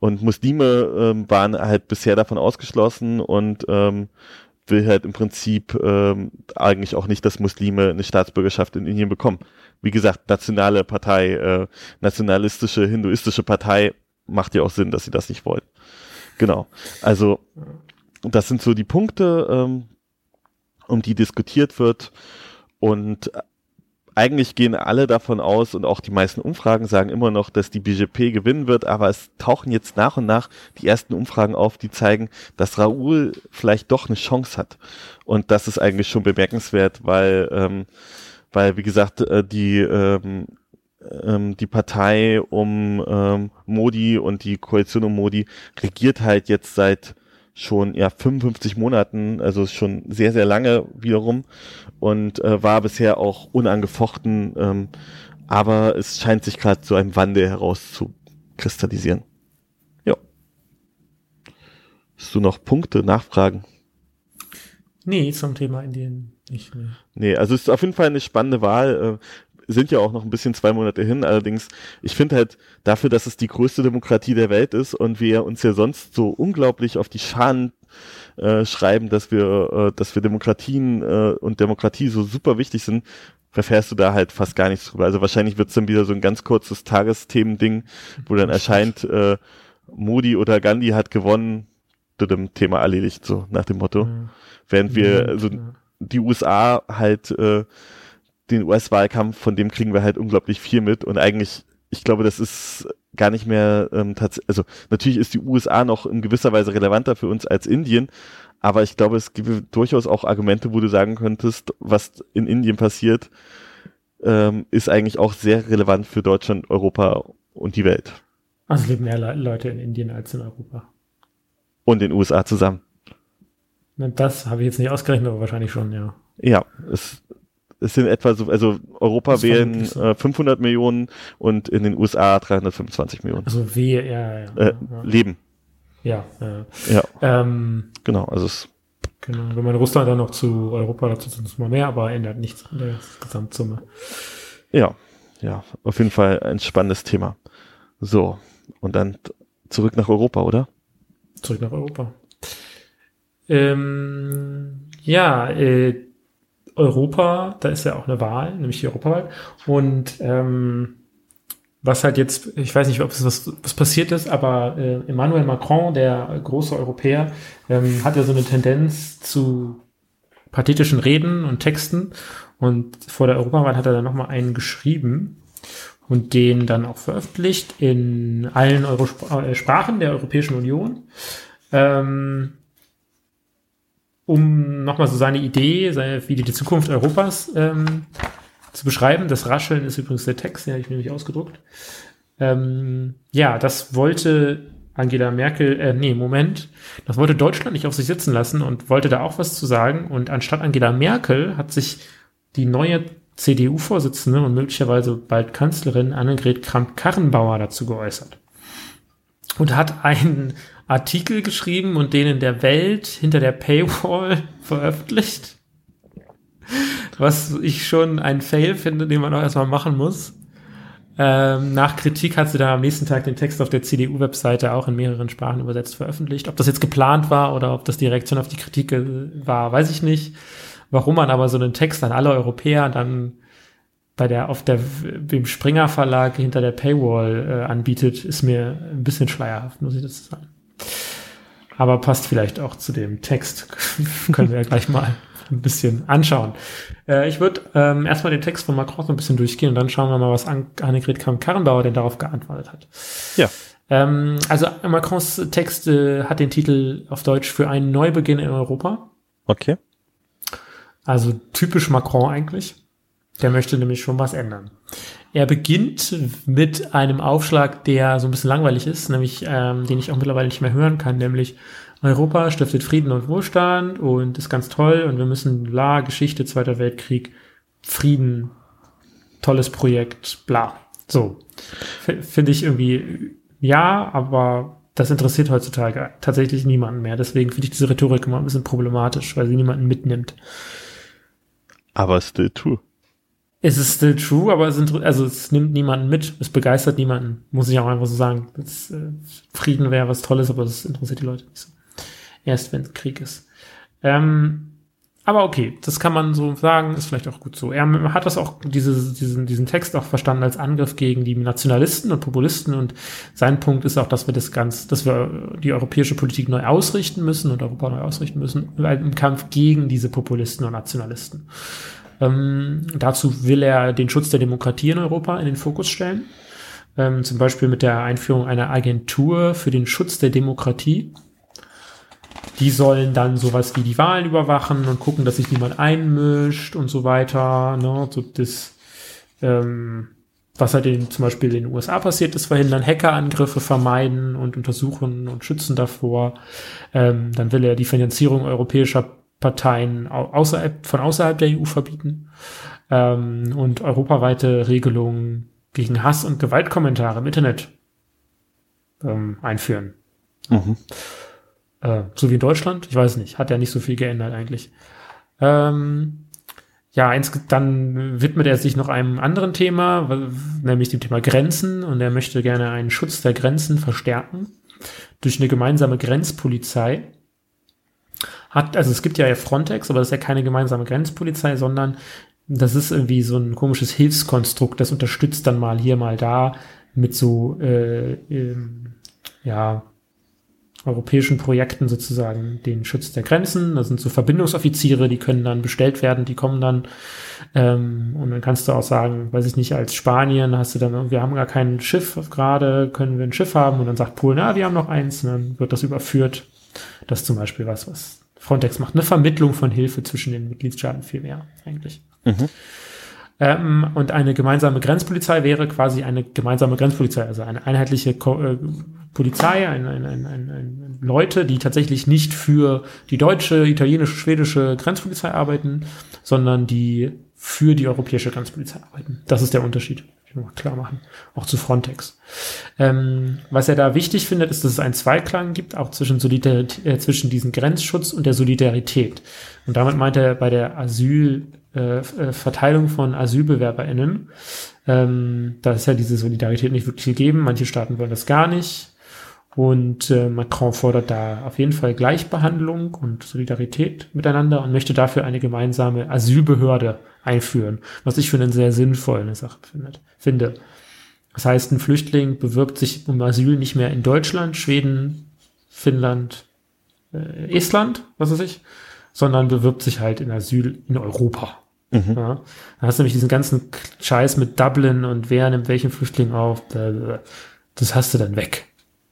und Muslime ähm, waren halt bisher davon ausgeschlossen und ähm, will halt im Prinzip ähm, eigentlich auch nicht, dass Muslime eine Staatsbürgerschaft in Indien bekommen. Wie gesagt, nationale Partei, äh, nationalistische, hinduistische Partei macht ja auch Sinn, dass sie das nicht wollen. Genau. Also das sind so die Punkte, ähm, um die diskutiert wird. Und eigentlich gehen alle davon aus und auch die meisten Umfragen sagen immer noch, dass die BGP gewinnen wird, aber es tauchen jetzt nach und nach die ersten Umfragen auf, die zeigen, dass Raoul vielleicht doch eine Chance hat. Und das ist eigentlich schon bemerkenswert, weil, ähm, weil wie gesagt, äh, die ähm, ähm, die Partei um ähm, Modi und die Koalition um Modi regiert halt jetzt seit schon ja 55 Monaten, also schon sehr, sehr lange wiederum und äh, war bisher auch unangefochten, ähm, aber es scheint sich gerade zu einem Wandel herauszukristallisieren. Ja. Hast du noch Punkte, Nachfragen? Nee, zum Thema Indien nicht mehr. Nee, also es ist auf jeden Fall eine spannende Wahl. Sind ja auch noch ein bisschen zwei Monate hin. Allerdings, ich finde halt dafür, dass es die größte Demokratie der Welt ist und wir uns ja sonst so unglaublich auf die Scharen äh, schreiben, dass wir, äh, dass wir Demokratien äh, und Demokratie so super wichtig sind, verfährst du da halt fast gar nichts drüber. Also wahrscheinlich wird es dann wieder so ein ganz kurzes Tagesthemending, wo dann erscheint, äh, Modi oder Gandhi hat gewonnen, dem Thema erledigt, so nach dem Motto. Während wir, also die USA halt äh, den US-Wahlkampf, von dem kriegen wir halt unglaublich viel mit und eigentlich, ich glaube, das ist gar nicht mehr ähm, tatsächlich, also natürlich ist die USA noch in gewisser Weise relevanter für uns als Indien, aber ich glaube, es gibt durchaus auch Argumente, wo du sagen könntest, was in Indien passiert, ähm, ist eigentlich auch sehr relevant für Deutschland, Europa und die Welt. Also leben mehr Le Leute in Indien als in Europa. Und in den USA zusammen. Das habe ich jetzt nicht ausgerechnet, aber wahrscheinlich schon, ja. Ja, es es sind etwa so, also Europa wählen äh, 500 Millionen und in den USA 325 Millionen. Also wir, ja, ja, äh, ja. Leben. Ja, ja. ja. Ähm, genau, also es Genau, wenn man Russland dann noch zu Europa dazu sind es mal mehr, aber ändert nichts an der Gesamtsumme. Ja, ja, auf jeden Fall ein spannendes Thema. So, und dann zurück nach Europa, oder? Zurück nach Europa. Ähm, ja, äh, Europa, da ist ja auch eine Wahl, nämlich die Europawahl. Und ähm, was halt jetzt, ich weiß nicht, ob es was, was passiert ist, aber äh, Emmanuel Macron, der große Europäer, ähm, hat ja so eine Tendenz zu pathetischen Reden und Texten. Und vor der Europawahl hat er dann nochmal einen geschrieben und den dann auch veröffentlicht in allen Euro äh, Sprachen der Europäischen Union. Ähm, um nochmal so seine Idee, seine, wie die Zukunft Europas ähm, zu beschreiben. Das Rascheln ist übrigens der Text, den habe ich mir nämlich ausgedruckt. Ähm, ja, das wollte Angela Merkel, äh, nee, Moment, das wollte Deutschland nicht auf sich sitzen lassen und wollte da auch was zu sagen. Und anstatt Angela Merkel hat sich die neue CDU-Vorsitzende und möglicherweise bald Kanzlerin Annegret Kramp-Karrenbauer dazu geäußert. Und hat einen Artikel geschrieben und den in der Welt hinter der Paywall [LAUGHS] veröffentlicht. Was ich schon ein Fail finde, den man auch erstmal machen muss. Ähm, nach Kritik hat sie dann am nächsten Tag den Text auf der CDU-Webseite auch in mehreren Sprachen übersetzt veröffentlicht. Ob das jetzt geplant war oder ob das die Reaktion auf die Kritik äh, war, weiß ich nicht. Warum man aber so einen Text an alle Europäer dann bei der auf der dem Springer Verlag hinter der Paywall äh, anbietet, ist mir ein bisschen schleierhaft, muss ich das sagen. Aber passt vielleicht auch zu dem Text. [LAUGHS] Können wir ja gleich mal ein bisschen anschauen. Äh, ich würde ähm, erstmal den Text von Macron so ein bisschen durchgehen und dann schauen wir mal, was Annegret Kramp-Karrenbauer denn darauf geantwortet hat. Ja. Ähm, also Macrons Text äh, hat den Titel auf Deutsch für einen Neubeginn in Europa. Okay. Also typisch Macron eigentlich. Der möchte nämlich schon was ändern. Er beginnt mit einem Aufschlag, der so ein bisschen langweilig ist, nämlich ähm, den ich auch mittlerweile nicht mehr hören kann, nämlich Europa stiftet Frieden und Wohlstand und ist ganz toll und wir müssen bla, Geschichte, Zweiter Weltkrieg, Frieden, tolles Projekt, bla. So. Finde ich irgendwie, ja, aber das interessiert heutzutage tatsächlich niemanden mehr. Deswegen finde ich diese Rhetorik immer ein bisschen problematisch, weil sie niemanden mitnimmt. Aber still true. Es ist still true, aber es, also es nimmt niemanden mit, es begeistert niemanden, muss ich auch einfach so sagen. Das, äh, Frieden wäre was Tolles, aber das interessiert die Leute nicht so. Erst wenn Krieg ist. Ähm, aber okay, das kann man so sagen, ist vielleicht auch gut so. Er hat das auch, diese, diesen, diesen Text auch verstanden als Angriff gegen die Nationalisten und Populisten und sein Punkt ist auch, dass wir das ganz, dass wir die europäische Politik neu ausrichten müssen und Europa neu ausrichten müssen, im Kampf gegen diese Populisten und Nationalisten. Ähm, dazu will er den Schutz der Demokratie in Europa in den Fokus stellen. Ähm, zum Beispiel mit der Einführung einer Agentur für den Schutz der Demokratie. Die sollen dann sowas wie die Wahlen überwachen und gucken, dass sich niemand einmischt und so weiter. Ne? So das, ähm, was halt in, zum Beispiel in den USA passiert ist, verhindern, Hackerangriffe vermeiden und untersuchen und schützen davor. Ähm, dann will er die Finanzierung europäischer Parteien außerhalb, von außerhalb der EU verbieten ähm, und europaweite Regelungen gegen Hass- und Gewaltkommentare im Internet ähm, einführen. Mhm. Äh, so wie in Deutschland, ich weiß nicht, hat ja nicht so viel geändert eigentlich. Ähm, ja, dann widmet er sich noch einem anderen Thema, nämlich dem Thema Grenzen und er möchte gerne einen Schutz der Grenzen verstärken durch eine gemeinsame Grenzpolizei hat, also es gibt ja Frontex, aber das ist ja keine gemeinsame Grenzpolizei, sondern das ist irgendwie so ein komisches Hilfskonstrukt, das unterstützt dann mal hier, mal da mit so, äh, ähm, ja, europäischen Projekten sozusagen den Schutz der Grenzen. Das sind so Verbindungsoffiziere, die können dann bestellt werden, die kommen dann ähm, und dann kannst du auch sagen, weiß ich nicht, als Spanien hast du dann, wir haben gar kein Schiff gerade, können wir ein Schiff haben und dann sagt Polen, na, wir haben noch eins und dann wird das überführt. Das ist zum Beispiel was, was Frontex macht. Eine Vermittlung von Hilfe zwischen den Mitgliedstaaten viel mehr eigentlich. Mhm. Ähm, und eine gemeinsame Grenzpolizei wäre quasi eine gemeinsame Grenzpolizei, also eine einheitliche Ko äh, Polizei, ein, ein, ein, ein, Leute, die tatsächlich nicht für die deutsche, italienische, schwedische Grenzpolizei arbeiten, sondern die für die europäische Grenzpolizei arbeiten. Das ist der Unterschied klar machen, auch zu Frontex. Ähm, was er da wichtig findet, ist, dass es einen Zweiklang gibt, auch zwischen, Solidarität, äh, zwischen diesem Grenzschutz und der Solidarität. Und damit meint er bei der Asylverteilung äh, äh von AsylbewerberInnen, ähm, da ist ja diese Solidarität nicht wirklich gegeben. Manche Staaten wollen das gar nicht. Und äh, Macron fordert da auf jeden Fall Gleichbehandlung und Solidarität miteinander und möchte dafür eine gemeinsame Asylbehörde einführen, was ich für eine sehr sinnvolle Sache findet, finde. Das heißt, ein Flüchtling bewirbt sich um Asyl nicht mehr in Deutschland, Schweden, Finnland, äh, Estland, was weiß ich, sondern bewirbt sich halt in Asyl in Europa. Mhm. Ja, dann hast du nämlich diesen ganzen Scheiß mit Dublin und wer nimmt welchen Flüchtling auf, das hast du dann weg.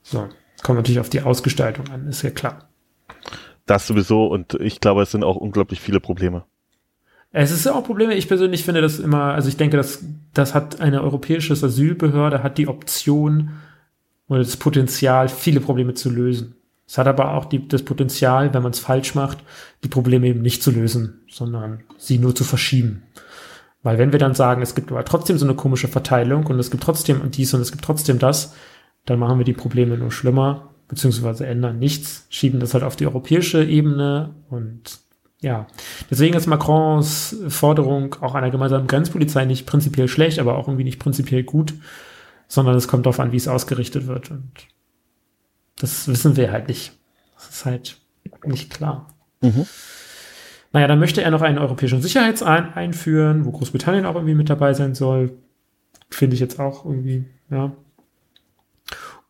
So, kommt natürlich auf die Ausgestaltung an, ist ja klar. Das sowieso und ich glaube, es sind auch unglaublich viele Probleme. Es ist auch Probleme. Ich persönlich finde das immer, also ich denke, dass das hat eine europäische Asylbehörde hat die Option oder das Potenzial, viele Probleme zu lösen. Es hat aber auch die, das Potenzial, wenn man es falsch macht, die Probleme eben nicht zu lösen, sondern sie nur zu verschieben. Weil wenn wir dann sagen, es gibt aber trotzdem so eine komische Verteilung und es gibt trotzdem dies und es gibt trotzdem das, dann machen wir die Probleme nur schlimmer, beziehungsweise ändern nichts, schieben das halt auf die europäische Ebene und ja, deswegen ist Macrons Forderung auch einer gemeinsamen Grenzpolizei nicht prinzipiell schlecht, aber auch irgendwie nicht prinzipiell gut, sondern es kommt darauf an, wie es ausgerichtet wird und das wissen wir halt nicht. Das ist halt nicht klar. Mhm. Naja, dann möchte er noch einen europäischen Sicherheitsein einführen, wo Großbritannien auch irgendwie mit dabei sein soll. Finde ich jetzt auch irgendwie, ja,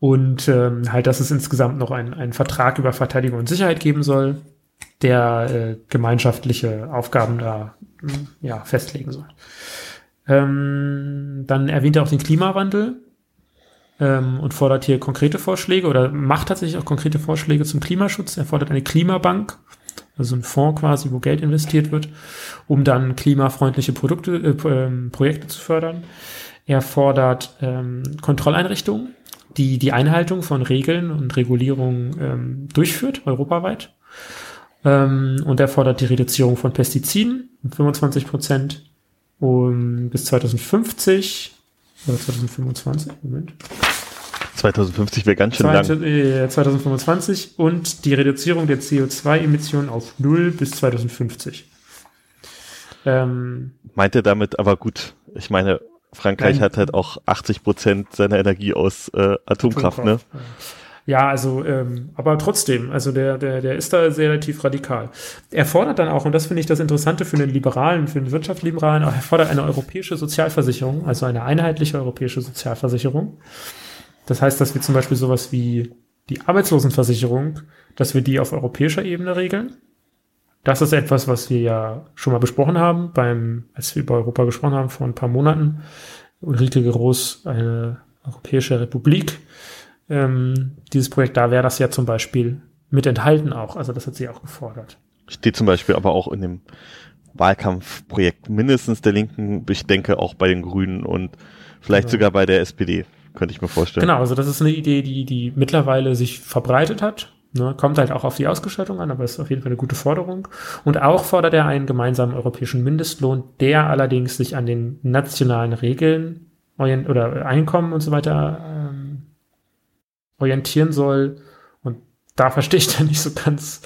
und ähm, halt, dass es insgesamt noch einen, einen Vertrag über Verteidigung und Sicherheit geben soll, der äh, gemeinschaftliche Aufgaben da hm, ja, festlegen soll. Ähm, dann erwähnt er auch den Klimawandel ähm, und fordert hier konkrete Vorschläge oder macht tatsächlich auch konkrete Vorschläge zum Klimaschutz. Er fordert eine Klimabank, also ein Fonds quasi, wo Geld investiert wird, um dann klimafreundliche Produkte, äh, ähm, Projekte zu fördern. Er fordert ähm, Kontrolleinrichtungen, die die Einhaltung von Regeln und Regulierungen ähm, durchführt, europaweit. Ähm, und er fordert die Reduzierung von Pestiziden um 25 Prozent um, bis 2050 oder 2025, Moment. 2050 wäre ganz schön 20, lang. Äh, 2025 und die Reduzierung der CO2-Emissionen auf null bis 2050. Ähm, Meint er damit, aber gut, ich meine, Frankreich nein, hat halt auch 80 Prozent seiner Energie aus äh, Atomkraft, Atomkraft, ne? Ja, also, ähm, aber trotzdem, also der, der, der ist da relativ radikal. Er fordert dann auch, und das finde ich das Interessante für den Liberalen, für den Wirtschaftsliberalen, er fordert eine europäische Sozialversicherung, also eine einheitliche europäische Sozialversicherung. Das heißt, dass wir zum Beispiel sowas wie die Arbeitslosenversicherung, dass wir die auf europäischer Ebene regeln. Das ist etwas, was wir ja schon mal besprochen haben, beim, als wir über Europa gesprochen haben, vor ein paar Monaten. Ulrike Groß, eine Europäische Republik. Ähm, dieses Projekt, da wäre das ja zum Beispiel mit enthalten auch. Also das hat sie auch gefordert. Steht zum Beispiel aber auch in dem Wahlkampfprojekt mindestens der Linken, ich denke auch bei den Grünen und vielleicht genau. sogar bei der SPD könnte ich mir vorstellen. Genau, also das ist eine Idee, die, die mittlerweile sich verbreitet hat. Ne, kommt halt auch auf die Ausgestaltung an, aber ist auf jeden Fall eine gute Forderung. Und auch fordert er einen gemeinsamen europäischen Mindestlohn, der allerdings sich an den nationalen Regeln oder Einkommen und so weiter ähm, orientieren soll. Und da verstehe ich [LAUGHS] dann nicht so ganz,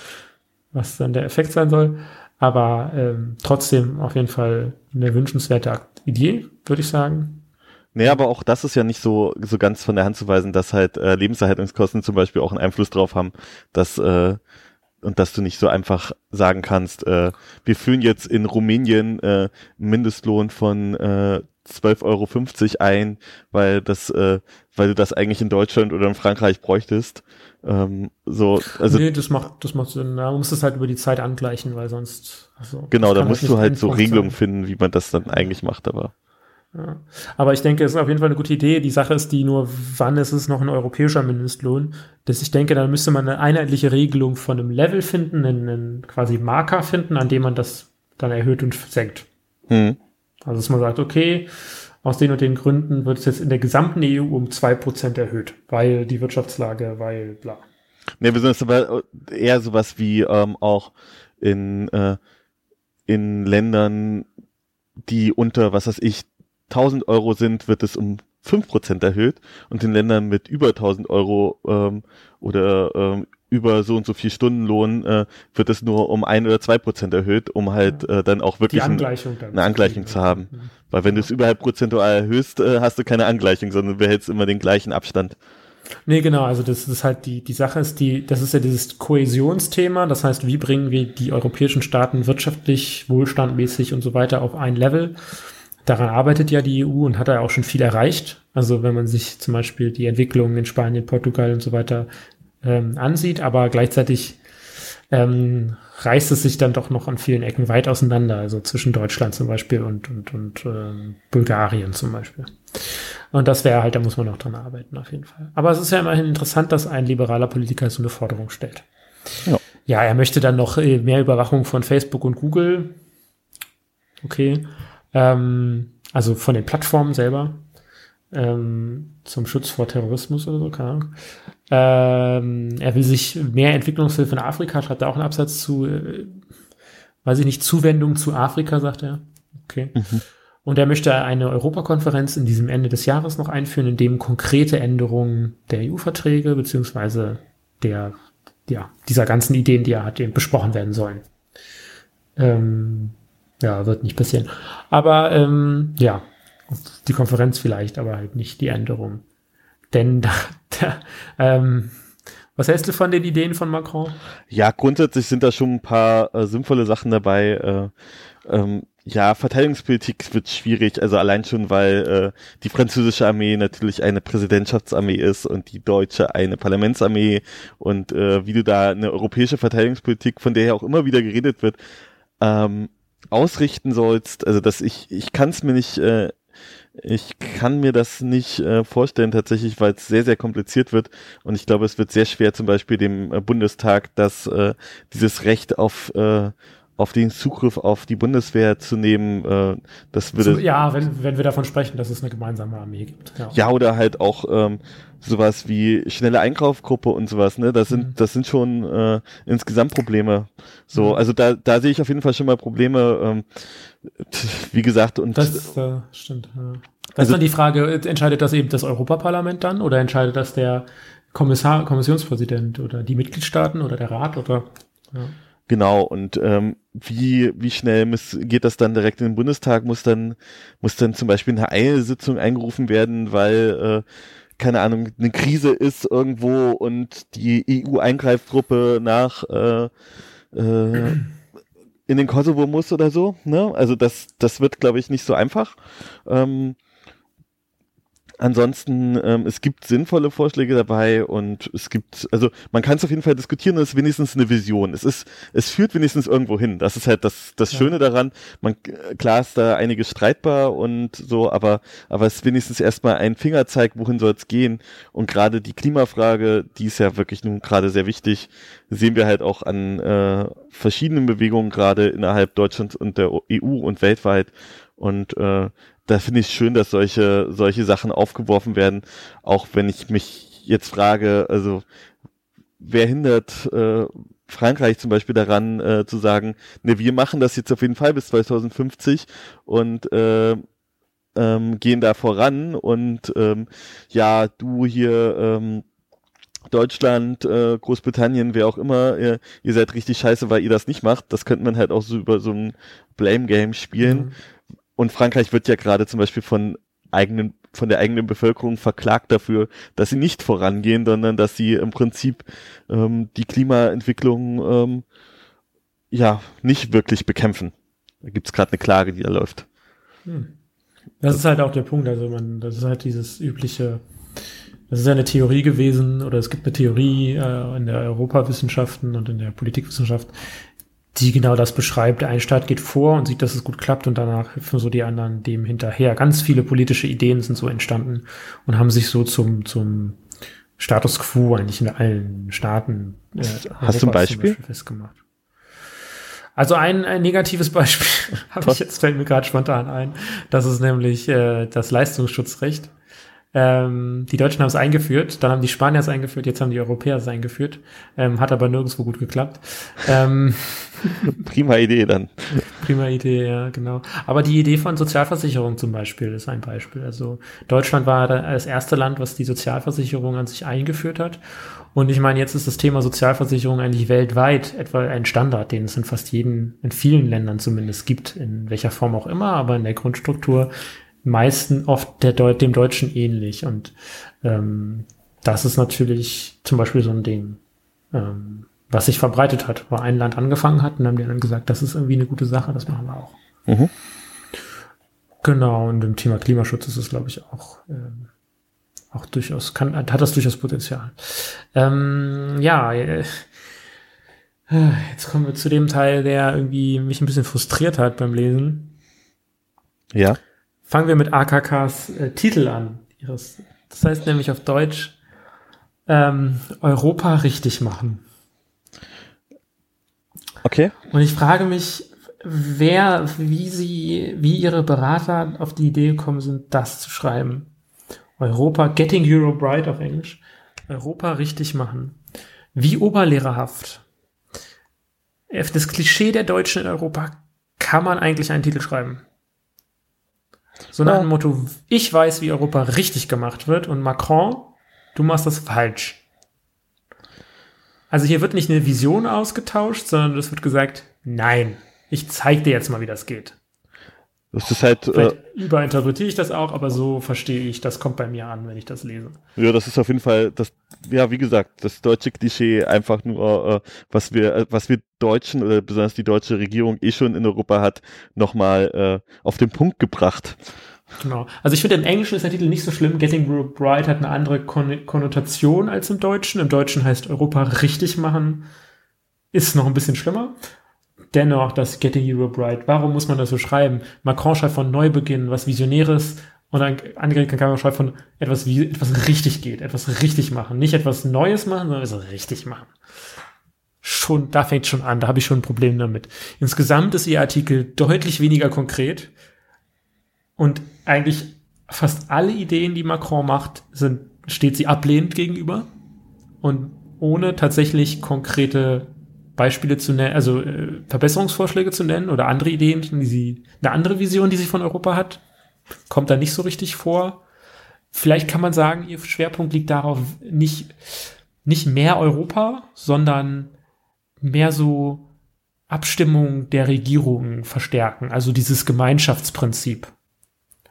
was dann der Effekt sein soll. Aber ähm, trotzdem auf jeden Fall eine wünschenswerte Idee, würde ich sagen. Nee, aber auch das ist ja nicht so, so ganz von der Hand zu weisen, dass halt äh, Lebenserhaltungskosten zum Beispiel auch einen Einfluss drauf haben, dass äh, und dass du nicht so einfach sagen kannst, äh, wir führen jetzt in Rumänien äh, Mindestlohn von äh, 12,50 Euro ein, weil das, äh, weil du das eigentlich in Deutschland oder in Frankreich bräuchtest. Ähm, so, also nee, das macht, das macht Sinn. Man muss es halt über die Zeit angleichen, weil sonst. Also, genau, da musst halt du halt so Regelungen sein. finden, wie man das dann eigentlich macht, aber. Ja. Aber ich denke, es ist auf jeden Fall eine gute Idee. Die Sache ist die nur, wann ist es noch ein europäischer Mindestlohn? Dass ich denke, dann müsste man eine einheitliche Regelung von einem Level finden, einen, einen quasi Marker finden, an dem man das dann erhöht und senkt. Hm. Also dass man sagt, okay, aus den und den Gründen wird es jetzt in der gesamten EU um zwei Prozent erhöht, weil die Wirtschaftslage, weil bla. Ne, wir sind aber eher sowas wie ähm, auch in, äh, in Ländern, die unter, was weiß ich, 1000 Euro sind, wird es um 5% erhöht und in Ländern mit über 1000 Euro ähm, oder ähm, über so und so viel Stundenlohn äh, wird es nur um ein oder zwei Prozent erhöht, um halt äh, dann auch wirklich Angleichung ein, eine Angleichung zu haben. Mhm. Weil wenn du es überhalb prozentual erhöhst, äh, hast du keine Angleichung, sondern du behältst immer den gleichen Abstand. Nee, genau, also das ist halt die, die Sache ist die, das ist ja dieses Kohäsionsthema, das heißt, wie bringen wir die europäischen Staaten wirtschaftlich, wohlstandmäßig und so weiter auf ein Level? Daran arbeitet ja die EU und hat ja auch schon viel erreicht. Also wenn man sich zum Beispiel die Entwicklungen in Spanien, Portugal und so weiter ähm, ansieht, aber gleichzeitig ähm, reißt es sich dann doch noch an vielen Ecken weit auseinander, also zwischen Deutschland zum Beispiel und, und, und ähm, Bulgarien zum Beispiel. Und das wäre halt, da muss man noch dran arbeiten, auf jeden Fall. Aber es ist ja immerhin interessant, dass ein liberaler Politiker so eine Forderung stellt. Ja, ja er möchte dann noch äh, mehr Überwachung von Facebook und Google. Okay. Ähm, also von den Plattformen selber ähm, zum Schutz vor Terrorismus oder so, keine Ahnung. Ähm, er will sich mehr Entwicklungshilfe in Afrika, schreibt er auch einen Absatz zu, äh, weiß ich nicht, Zuwendung zu Afrika, sagt er. Okay. Mhm. Und er möchte eine Europakonferenz in diesem Ende des Jahres noch einführen, in dem konkrete Änderungen der EU-Verträge beziehungsweise der, ja, dieser ganzen Ideen, die er hat, besprochen werden sollen. Ähm, ja, wird nicht passieren. Aber ähm, ja, die Konferenz vielleicht, aber halt nicht die Änderung. Denn da, [LAUGHS] da ähm, was hältst du von den Ideen von Macron? Ja, grundsätzlich sind da schon ein paar äh, sinnvolle Sachen dabei. Äh, ähm, ja, Verteidigungspolitik wird schwierig, also allein schon, weil äh, die französische Armee natürlich eine Präsidentschaftsarmee ist und die deutsche eine Parlamentsarmee und äh, wie du da eine europäische Verteidigungspolitik, von der ja auch immer wieder geredet wird, ähm, ausrichten sollst, also dass ich, ich kann es mir nicht, äh, ich kann mir das nicht äh, vorstellen tatsächlich, weil es sehr, sehr kompliziert wird. Und ich glaube, es wird sehr schwer zum Beispiel dem äh, Bundestag das, äh, dieses Recht auf äh, auf den Zugriff auf die Bundeswehr zu nehmen, äh, das würde. Ja, wenn, wenn wir davon sprechen, dass es eine gemeinsame Armee gibt. Ja, ja oder halt auch ähm, sowas wie schnelle Einkaufgruppe und sowas, ne? Das sind, mhm. das sind schon äh, insgesamt Probleme. So, mhm. also da, da sehe ich auf jeden Fall schon mal Probleme. Ähm, wie gesagt, und das äh, stimmt. Ja. Das also, ist dann die Frage, entscheidet das eben das Europaparlament dann oder entscheidet das der Kommissar, Kommissionspräsident oder die Mitgliedstaaten oder der Rat oder ja. Genau, und ähm, wie, wie schnell muss, geht das dann direkt in den Bundestag? Muss dann, muss dann zum Beispiel eine Eilsitzung eingerufen werden, weil, äh, keine Ahnung, eine Krise ist irgendwo und die EU-Eingreiftruppe nach äh, äh, in den Kosovo muss oder so. Ne? Also das, das wird, glaube ich, nicht so einfach. Ähm, Ansonsten, ähm, es gibt sinnvolle Vorschläge dabei und es gibt, also man kann es auf jeden Fall diskutieren und es ist wenigstens eine Vision. Es ist, es führt wenigstens irgendwo hin. Das ist halt das, das ja. Schöne daran. Man, klar ist da einiges streitbar und so, aber, aber es ist wenigstens erstmal ein Fingerzeig, wohin soll es gehen. Und gerade die Klimafrage, die ist ja wirklich nun gerade sehr wichtig, sehen wir halt auch an äh, verschiedenen Bewegungen gerade innerhalb Deutschlands und der EU und weltweit. Und äh, da finde ich schön, dass solche, solche Sachen aufgeworfen werden, auch wenn ich mich jetzt frage, also wer hindert äh, Frankreich zum Beispiel daran äh, zu sagen, ne, wir machen das jetzt auf jeden Fall bis 2050 und äh, ähm, gehen da voran und ähm, ja, du hier ähm, Deutschland, äh, Großbritannien, wer auch immer, ihr, ihr seid richtig scheiße, weil ihr das nicht macht. Das könnte man halt auch so über so ein Blame Game spielen. Und Frankreich wird ja gerade zum Beispiel von eigenen, von der eigenen Bevölkerung verklagt dafür, dass sie nicht vorangehen, sondern dass sie im Prinzip ähm, die Klimaentwicklung ähm, ja nicht wirklich bekämpfen. Da gibt's gerade eine Klage, die da läuft. Hm. Das ist halt auch der Punkt. Also man, das ist halt dieses übliche, das ist ja eine Theorie gewesen, oder es gibt eine Theorie äh, in der Europawissenschaften und in der Politikwissenschaft, die genau das beschreibt. Ein Staat geht vor und sieht, dass es gut klappt und danach hüpfen so die anderen dem hinterher. Ganz viele politische Ideen sind so entstanden und haben sich so zum, zum Status quo eigentlich in allen Staaten äh, Hast du ein Beispiel? Festgemacht. Also ein, ein negatives Beispiel [LAUGHS] habe ich jetzt fällt mir gerade spontan ein. Das ist nämlich äh, das Leistungsschutzrecht. Ähm, die Deutschen haben es eingeführt, dann haben die Spanier es eingeführt, jetzt haben die Europäer es eingeführt. Ähm, hat aber nirgendwo gut geklappt. Ähm, [LAUGHS] Prima Idee dann. Prima Idee, ja, genau. Aber die Idee von Sozialversicherung zum Beispiel ist ein Beispiel. Also Deutschland war das erste Land, was die Sozialversicherung an sich eingeführt hat. Und ich meine, jetzt ist das Thema Sozialversicherung eigentlich weltweit etwa ein Standard, den es in fast jeden, in vielen Ländern zumindest gibt, in welcher Form auch immer, aber in der Grundstruktur meisten oft der Deut dem Deutschen ähnlich. Und ähm, das ist natürlich zum Beispiel so ein Ding, ähm, was sich verbreitet hat, wo ein Land angefangen hat und haben die dann gesagt, das ist irgendwie eine gute Sache, das machen wir auch. Mhm. Genau, und im Thema Klimaschutz ist es, glaube ich, auch, ähm, auch durchaus, kann, hat das durchaus Potenzial. Ähm, ja, äh, jetzt kommen wir zu dem Teil, der irgendwie mich ein bisschen frustriert hat beim Lesen. Ja. Fangen wir mit AKKs äh, Titel an. Ihres, das heißt nämlich auf Deutsch ähm, Europa richtig machen. Okay. Und ich frage mich, wer, wie sie, wie ihre Berater auf die Idee gekommen sind, das zu schreiben. Europa, Getting Europe Right auf Englisch. Europa richtig machen. Wie oberlehrerhaft. Das Klischee der Deutschen in Europa kann man eigentlich einen Titel schreiben. So nach dem Motto, ich weiß, wie Europa richtig gemacht wird und Macron, du machst das falsch. Also hier wird nicht eine Vision ausgetauscht, sondern es wird gesagt, nein, ich zeig dir jetzt mal, wie das geht. Das ist halt. Vielleicht äh, überinterpretiere ich das auch, aber so verstehe ich, das kommt bei mir an, wenn ich das lese. Ja, das ist auf jeden Fall das, ja, wie gesagt, das deutsche Klischee einfach nur, äh, was wir, äh, was wir Deutschen oder besonders die deutsche Regierung eh schon in Europa hat, nochmal äh, auf den Punkt gebracht. Genau. Also ich finde, im Englischen ist der Titel nicht so schlimm. Getting Europe Right hat eine andere Kon Konnotation als im Deutschen. Im Deutschen heißt Europa richtig machen, ist noch ein bisschen schlimmer dennoch das Getting Europe Right. Warum muss man das so schreiben? Macron schreibt von Neubeginn, was Visionäres und dann Angela Merkel schreibt von etwas, wie etwas richtig geht, etwas richtig machen. Nicht etwas Neues machen, sondern etwas richtig machen. Schon, da fängt schon an, da habe ich schon ein Problem damit. Insgesamt ist ihr Artikel deutlich weniger konkret und eigentlich fast alle Ideen, die Macron macht, sind, steht sie ablehnend gegenüber und ohne tatsächlich konkrete Beispiele zu nennen, also äh, Verbesserungsvorschläge zu nennen oder andere Ideen, die sie, eine andere Vision, die sie von Europa hat, kommt da nicht so richtig vor. Vielleicht kann man sagen, ihr Schwerpunkt liegt darauf, nicht, nicht mehr Europa, sondern mehr so Abstimmung der Regierungen verstärken, also dieses Gemeinschaftsprinzip.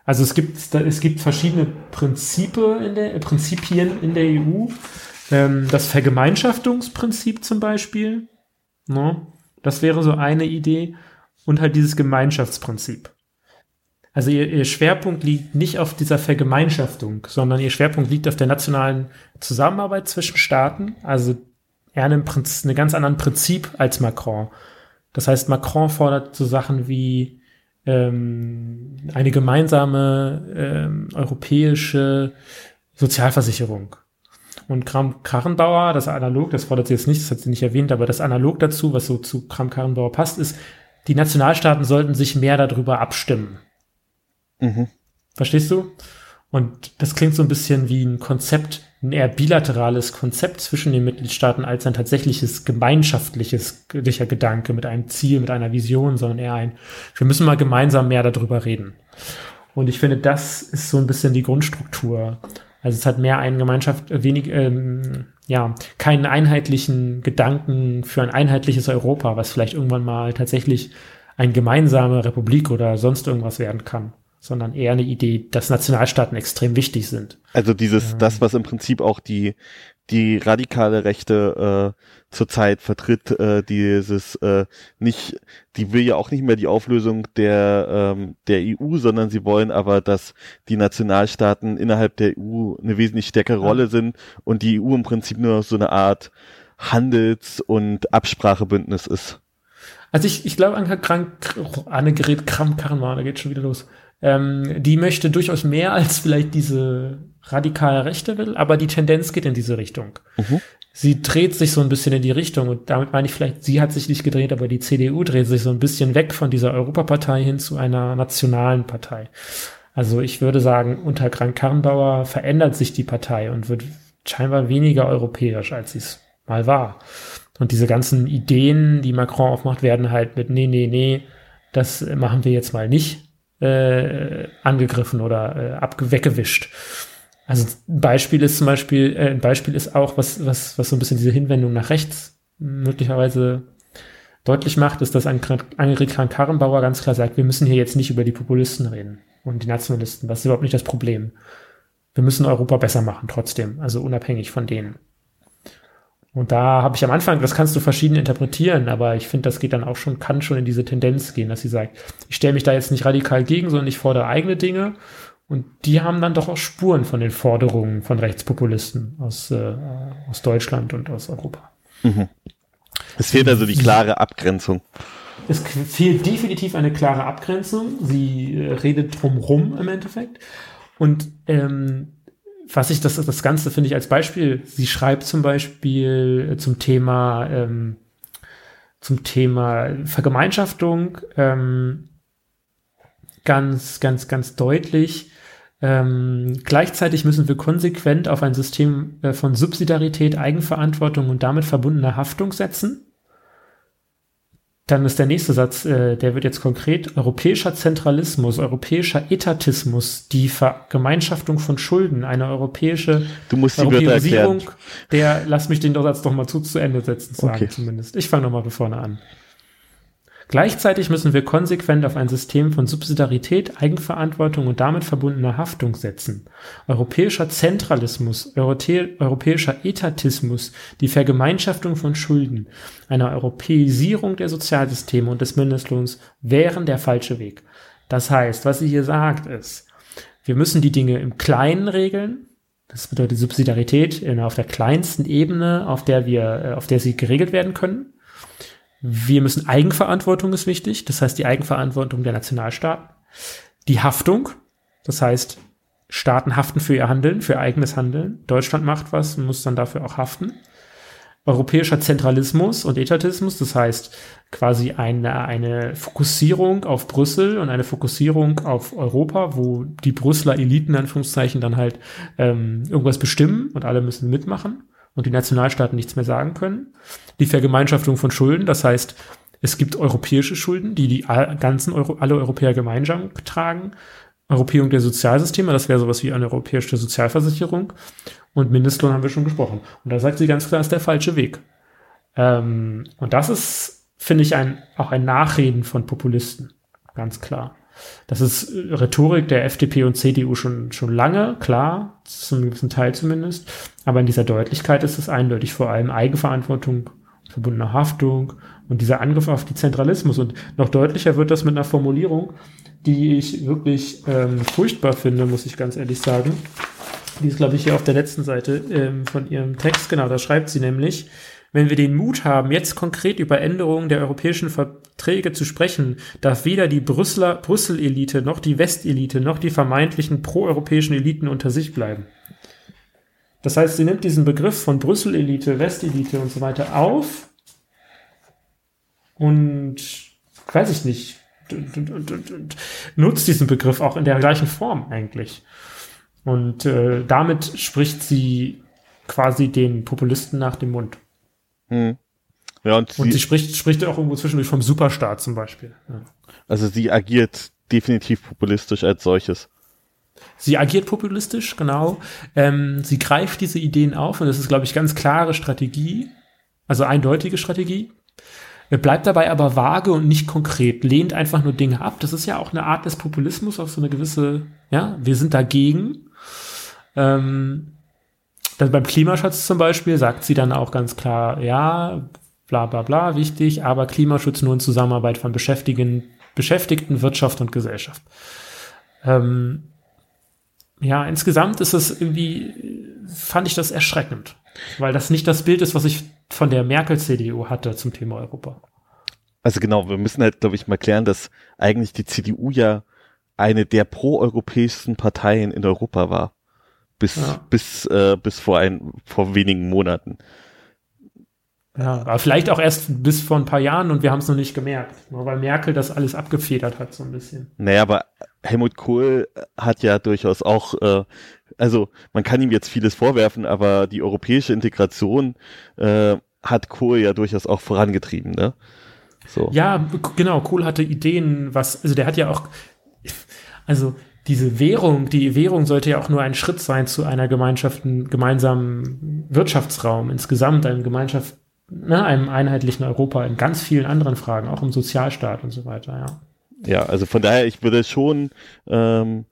Also es gibt, es gibt verschiedene Prinzipe in der, Prinzipien in der EU. Ähm, das Vergemeinschaftungsprinzip zum Beispiel. Ne? Das wäre so eine Idee. Und halt dieses Gemeinschaftsprinzip. Also ihr, ihr Schwerpunkt liegt nicht auf dieser Vergemeinschaftung, sondern ihr Schwerpunkt liegt auf der nationalen Zusammenarbeit zwischen Staaten. Also eher einem, Prinzip, einem ganz anderen Prinzip als Macron. Das heißt, Macron fordert so Sachen wie ähm, eine gemeinsame ähm, europäische Sozialversicherung. Und Kram-Karrenbauer, das Analog, das fordert sie jetzt nicht, das hat sie nicht erwähnt, aber das Analog dazu, was so zu Kram-Karrenbauer passt, ist, die Nationalstaaten sollten sich mehr darüber abstimmen. Mhm. Verstehst du? Und das klingt so ein bisschen wie ein Konzept, ein eher bilaterales Konzept zwischen den Mitgliedstaaten als ein tatsächliches gemeinschaftliches Gedanke mit einem Ziel, mit einer Vision, sondern eher ein, wir müssen mal gemeinsam mehr darüber reden. Und ich finde, das ist so ein bisschen die Grundstruktur. Also es hat mehr eine Gemeinschaft, wenig, ähm, ja, keinen einheitlichen Gedanken für ein einheitliches Europa, was vielleicht irgendwann mal tatsächlich eine gemeinsame Republik oder sonst irgendwas werden kann sondern eher eine Idee, dass Nationalstaaten extrem wichtig sind. Also dieses, ähm. das, was im Prinzip auch die, die radikale Rechte äh, zurzeit vertritt, äh, dieses äh, nicht, die will ja auch nicht mehr die Auflösung der ähm, der EU, sondern sie wollen aber, dass die Nationalstaaten innerhalb der EU eine wesentlich stärkere ja. Rolle sind und die EU im Prinzip nur so eine Art Handels- und Absprachebündnis ist. Also ich, ich glaube, Annegret Kramp-Karrenbauer, da geht schon wieder los. Ähm, die möchte durchaus mehr als vielleicht diese radikale Rechte will, aber die Tendenz geht in diese Richtung. Mhm. Sie dreht sich so ein bisschen in die Richtung und damit meine ich vielleicht, sie hat sich nicht gedreht, aber die CDU dreht sich so ein bisschen weg von dieser Europapartei hin zu einer nationalen Partei. Also ich würde sagen, unter Krank-Karrenbauer verändert sich die Partei und wird scheinbar weniger europäisch, als sie es mal war. Und diese ganzen Ideen, die Macron aufmacht, werden halt mit, nee, nee, nee, das machen wir jetzt mal nicht, äh, angegriffen oder äh, abweggewischt. Also ein Beispiel ist zum Beispiel, äh, ein Beispiel ist auch, was, was, was so ein bisschen diese Hinwendung nach rechts möglicherweise deutlich macht, ist, dass Annegret Kramp-Karrenbauer ganz klar sagt, wir müssen hier jetzt nicht über die Populisten reden und die Nationalisten. Das ist überhaupt nicht das Problem. Wir müssen Europa besser machen, trotzdem, also unabhängig von denen. Und da habe ich am Anfang, das kannst du verschieden interpretieren, aber ich finde, das geht dann auch schon, kann schon in diese Tendenz gehen, dass sie sagt, ich stelle mich da jetzt nicht radikal gegen, sondern ich fordere eigene Dinge. Und die haben dann doch auch Spuren von den Forderungen von Rechtspopulisten aus, äh, aus Deutschland und aus Europa. Mhm. Es fehlt also die klare Abgrenzung. Es fehlt definitiv eine klare Abgrenzung. Sie äh, redet drumrum im Endeffekt. Und ähm, was ich das, das Ganze finde ich als Beispiel, sie schreibt zum Beispiel zum Thema, ähm, zum Thema Vergemeinschaftung ähm, ganz, ganz, ganz deutlich. Ähm, gleichzeitig müssen wir konsequent auf ein System äh, von Subsidiarität, Eigenverantwortung und damit verbundener Haftung setzen. Dann ist der nächste Satz, äh, der wird jetzt konkret, europäischer Zentralismus, europäischer Etatismus, die Vergemeinschaftung von Schulden, eine europäische du musst die Europäisierung, der, lass mich den Satz doch mal zu, zu Ende setzen, sagen okay. zumindest. Ich fange nochmal von vorne an. Gleichzeitig müssen wir konsequent auf ein System von Subsidiarität, Eigenverantwortung und damit verbundener Haftung setzen. Europäischer Zentralismus, europäischer Etatismus, die Vergemeinschaftung von Schulden, eine Europäisierung der Sozialsysteme und des Mindestlohns wären der falsche Weg. Das heißt, was sie hier sagt ist, wir müssen die Dinge im Kleinen regeln. Das bedeutet Subsidiarität auf der kleinsten Ebene, auf der wir, äh, auf der sie geregelt werden können. Wir müssen Eigenverantwortung ist wichtig, das heißt die Eigenverantwortung der Nationalstaaten. Die Haftung, das heißt Staaten haften für ihr Handeln, für ihr eigenes Handeln. Deutschland macht was und muss dann dafür auch haften. Europäischer Zentralismus und Etatismus, das heißt quasi eine, eine Fokussierung auf Brüssel und eine Fokussierung auf Europa, wo die Brüsseler Eliten, in Anführungszeichen, dann halt ähm, irgendwas bestimmen und alle müssen mitmachen und die Nationalstaaten nichts mehr sagen können. Die Vergemeinschaftung von Schulden, das heißt, es gibt europäische Schulden, die die ganzen Euro, alle Europäer gemeinsam tragen. Europäung der Sozialsysteme, das wäre sowas wie eine europäische Sozialversicherung. Und Mindestlohn haben wir schon gesprochen. Und da sagt sie ganz klar, ist der falsche Weg. Ähm, und das ist, finde ich, ein, auch ein Nachreden von Populisten. Ganz klar. Das ist Rhetorik der FDP und CDU schon, schon lange, klar, zum gewissen Teil zumindest. Aber in dieser Deutlichkeit ist es eindeutig vor allem Eigenverantwortung, verbundene Haftung und dieser Angriff auf die Zentralismus. Und noch deutlicher wird das mit einer Formulierung, die ich wirklich ähm, furchtbar finde, muss ich ganz ehrlich sagen. Die ist, glaube ich, hier auf der letzten Seite ähm, von ihrem Text. Genau, da schreibt sie nämlich, wenn wir den Mut haben, jetzt konkret über Änderungen der europäischen Verträge zu sprechen, darf weder die Brüsseler Brüssel-Elite noch die Westelite noch die vermeintlichen proeuropäischen Eliten unter sich bleiben. Das heißt, sie nimmt diesen Begriff von Brüssel-Elite, Westelite und so weiter auf und weiß ich nicht, nutzt diesen Begriff auch in der gleichen Form eigentlich. Und äh, damit spricht sie quasi den Populisten nach dem Mund. Hm. Ja, und, und sie, sie, spricht, spricht auch irgendwo zwischendurch vom Superstaat zum Beispiel. Ja. Also sie agiert definitiv populistisch als solches. Sie agiert populistisch, genau. Ähm, sie greift diese Ideen auf und das ist, glaube ich, ganz klare Strategie, also eindeutige Strategie. Bleibt dabei aber vage und nicht konkret, lehnt einfach nur Dinge ab. Das ist ja auch eine Art des Populismus auf so eine gewisse, ja, wir sind dagegen. Ähm, dann beim Klimaschutz zum Beispiel sagt sie dann auch ganz klar, ja, bla bla bla, wichtig, aber Klimaschutz nur in Zusammenarbeit von Beschäftigten, Beschäftigten Wirtschaft und Gesellschaft. Ähm, ja, insgesamt ist es irgendwie, fand ich das erschreckend, weil das nicht das Bild ist, was ich von der Merkel-CDU hatte zum Thema Europa. Also genau, wir müssen halt, glaube ich, mal klären, dass eigentlich die CDU ja eine der proeuropäischsten Parteien in Europa war bis ja. bis äh, bis vor ein vor wenigen Monaten. Ja, aber vielleicht auch erst bis vor ein paar Jahren und wir haben es noch nicht gemerkt, nur weil Merkel das alles abgefedert hat so ein bisschen. Naja, aber Helmut Kohl hat ja durchaus auch, äh, also man kann ihm jetzt vieles vorwerfen, aber die europäische Integration äh, hat Kohl ja durchaus auch vorangetrieben, ne? So. Ja, genau. Kohl hatte Ideen, was, also der hat ja auch, also diese Währung, die Währung sollte ja auch nur ein Schritt sein zu einer Gemeinschaft, gemeinsamen Wirtschaftsraum, insgesamt einem Gemeinschaft, ne, einem einheitlichen Europa in ganz vielen anderen Fragen, auch im Sozialstaat und so weiter, ja. Ja, also von daher, ich würde schon, ähm,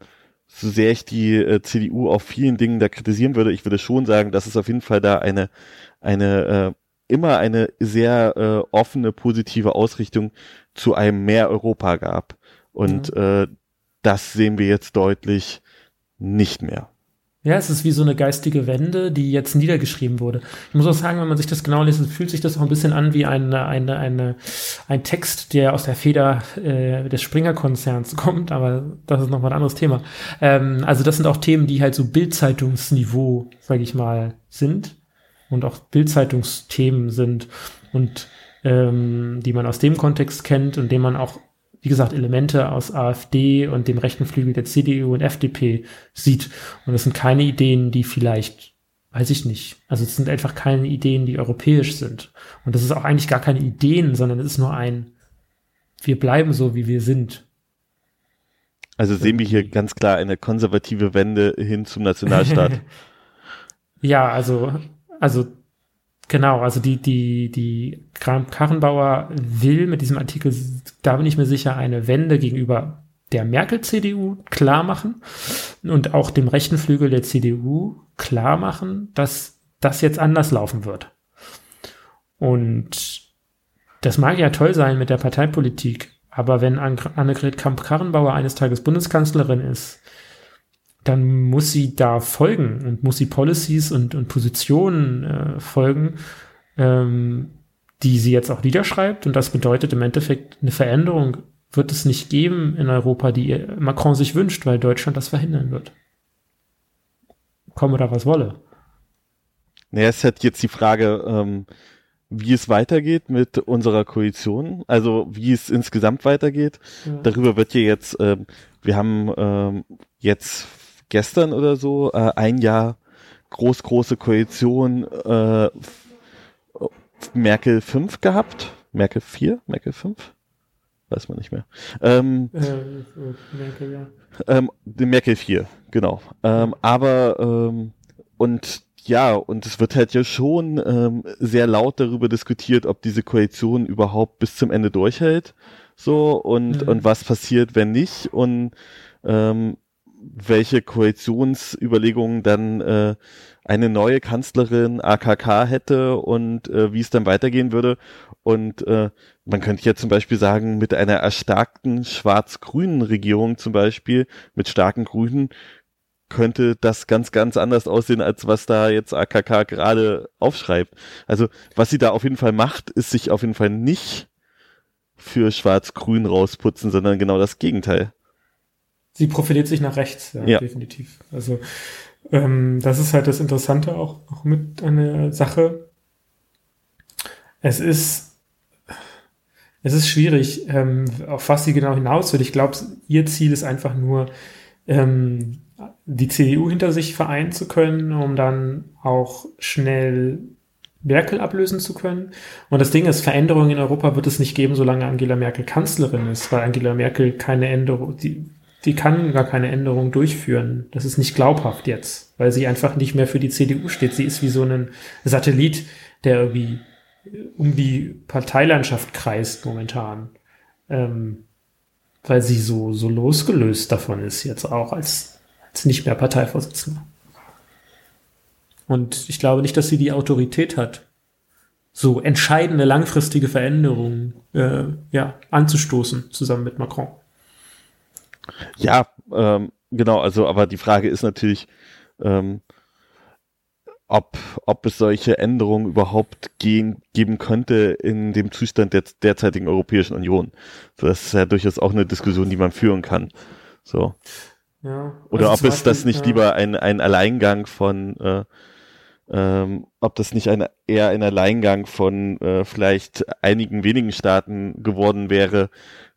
so sehr ich die äh, CDU auf vielen Dingen da kritisieren würde, ich würde schon sagen, dass es auf jeden Fall da eine, eine, äh, immer eine sehr äh, offene, positive Ausrichtung zu einem mehr Europa gab. Und mhm. äh, das sehen wir jetzt deutlich nicht mehr. Ja, es ist wie so eine geistige Wende, die jetzt niedergeschrieben wurde. Ich muss auch sagen, wenn man sich das genau liest, fühlt sich das auch ein bisschen an wie eine, eine, eine, ein Text, der aus der Feder äh, des Springer-Konzerns kommt, aber das ist nochmal ein anderes Thema. Ähm, also das sind auch Themen, die halt so Bildzeitungsniveau, sage ich mal, sind und auch Bildzeitungsthemen sind und ähm, die man aus dem Kontext kennt und dem man auch wie gesagt, Elemente aus AfD und dem rechten Flügel der CDU und FDP sieht. Und das sind keine Ideen, die vielleicht, weiß ich nicht, also es sind einfach keine Ideen, die europäisch sind. Und das ist auch eigentlich gar keine Ideen, sondern es ist nur ein, wir bleiben so, wie wir sind. Also sehen wir hier ganz klar eine konservative Wende hin zum Nationalstaat. [LAUGHS] ja, also, also Genau, also die, die, die Karrenbauer will mit diesem Artikel, da bin ich mir sicher, eine Wende gegenüber der Merkel-CDU klar machen und auch dem rechten Flügel der CDU klar machen, dass das jetzt anders laufen wird. Und das mag ja toll sein mit der Parteipolitik, aber wenn Annegret Kamp-Karrenbauer eines Tages Bundeskanzlerin ist, dann muss sie da folgen und muss sie Policies und, und Positionen äh, folgen, ähm, die sie jetzt auch niederschreibt. Und das bedeutet im Endeffekt eine Veränderung wird es nicht geben in Europa, die Macron sich wünscht, weil Deutschland das verhindern wird. Komme da was wolle. Naja, es halt jetzt die Frage, ähm, wie es weitergeht mit unserer Koalition, also wie es insgesamt weitergeht. Ja. Darüber wird ja jetzt, ähm, wir haben ähm, jetzt gestern oder so äh, ein Jahr groß, große Koalition äh, Merkel 5 gehabt. Merkel 4? Merkel 5? Weiß man nicht mehr. Ähm, äh, Merkel, ja. Ähm, Merkel 4, genau. Ähm, aber ähm, und ja, und es wird halt ja schon ähm, sehr laut darüber diskutiert, ob diese Koalition überhaupt bis zum Ende durchhält. So, und, mhm. und was passiert, wenn nicht, und ähm, welche Koalitionsüberlegungen dann äh, eine neue Kanzlerin AKK hätte und äh, wie es dann weitergehen würde. Und äh, man könnte ja zum Beispiel sagen, mit einer erstarkten schwarz-grünen Regierung zum Beispiel, mit starken Grünen, könnte das ganz, ganz anders aussehen, als was da jetzt AKK gerade aufschreibt. Also was sie da auf jeden Fall macht, ist sich auf jeden Fall nicht für Schwarz-Grün rausputzen, sondern genau das Gegenteil. Sie profiliert sich nach rechts, ja, ja. definitiv. Also ähm, das ist halt das Interessante auch, auch mit einer Sache. Es ist es ist schwierig, ähm, auf was sie genau hinaus will. Ich glaube, ihr Ziel ist einfach nur, ähm, die CDU hinter sich vereinen zu können, um dann auch schnell Merkel ablösen zu können. Und das Ding ist, Veränderungen in Europa wird es nicht geben, solange Angela Merkel Kanzlerin ist, weil Angela Merkel keine Änderung, die, die kann gar keine Änderung durchführen. Das ist nicht glaubhaft jetzt, weil sie einfach nicht mehr für die CDU steht. Sie ist wie so ein Satellit, der irgendwie um die Parteilandschaft kreist momentan. Ähm, weil sie so, so losgelöst davon ist, jetzt auch als, als nicht mehr Parteivorsitzende. Und ich glaube nicht, dass sie die Autorität hat, so entscheidende langfristige Veränderungen äh, ja, anzustoßen, zusammen mit Macron. Ja, ähm, genau, also aber die Frage ist natürlich, ähm, ob, ob es solche Änderungen überhaupt gehen, geben könnte in dem Zustand der derzeitigen Europäischen Union. So, das ist ja durchaus auch eine Diskussion, die man führen kann. So. Ja, Oder also ob es das nicht ja. lieber ein, ein Alleingang von, äh, ähm, ob das nicht ein, eher ein Alleingang von äh, vielleicht einigen wenigen Staaten geworden wäre,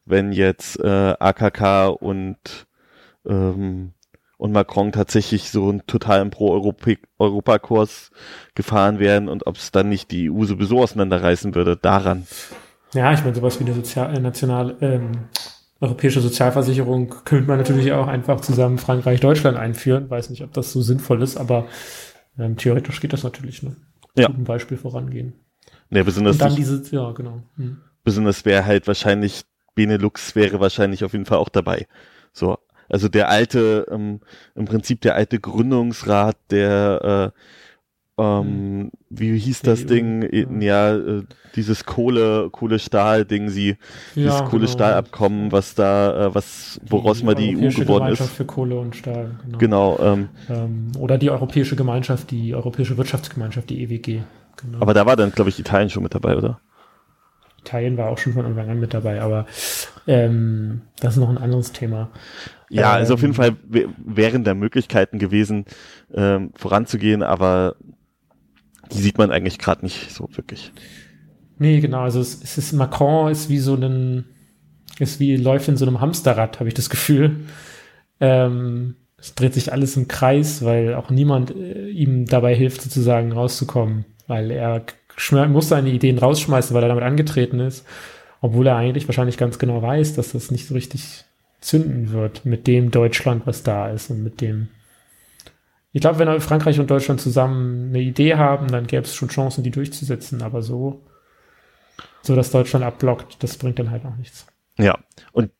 wenn jetzt äh, AKK und ähm, und Macron tatsächlich so einen totalen Pro-Europa-Kurs gefahren wären und ob es dann nicht die EU sowieso auseinanderreißen würde, daran. Ja, ich meine, sowas wie eine Sozial äh, national, ähm, europäische Sozialversicherung könnte man natürlich auch einfach zusammen Frankreich, Deutschland einführen. Weiß nicht, ob das so sinnvoll ist, aber ähm, theoretisch geht das natürlich. Ne? Ja. Ein Beispiel vorangehen. Ja, besonders und dann diese, ja, genau. Hm. Besonders wäre halt wahrscheinlich, Benelux wäre wahrscheinlich auf jeden Fall auch dabei. So, also der alte, ähm, im Prinzip der alte Gründungsrat der, äh, ähm, hm. wie hieß das Ding? Ja, äh, dieses Kohle, Kohle-Stahl-Ding, sie, dieses ja, Kohle-Stahl-Abkommen, genau. was da, äh, was, woraus die mal die EU geworden Gemeinschaft ist. für Kohle und Stahl, genau. genau ähm, ähm, oder die Europäische Gemeinschaft, die Europäische Wirtschaftsgemeinschaft, die EWG. Genau. Aber da war dann, glaube ich, Italien schon mit dabei, oder? Italien war auch schon von Anfang an mit dabei, aber ähm, das ist noch ein anderes Thema. Ja, ähm, also auf jeden Fall wären da Möglichkeiten gewesen, ähm, voranzugehen, aber die sieht man eigentlich gerade nicht so wirklich. Nee, genau, also es, es, ist Macron ist wie so ein, ist wie läuft in so einem Hamsterrad, habe ich das Gefühl. Ähm, es dreht sich alles im Kreis, weil auch niemand äh, ihm dabei hilft, sozusagen rauszukommen, weil er muss seine Ideen rausschmeißen, weil er damit angetreten ist, obwohl er eigentlich wahrscheinlich ganz genau weiß, dass das nicht so richtig zünden wird mit dem Deutschland, was da ist und mit dem. Ich glaube, wenn Frankreich und Deutschland zusammen eine Idee haben, dann gäbe es schon Chancen, die durchzusetzen, aber so, so dass Deutschland abblockt, das bringt dann halt auch nichts. Ja, und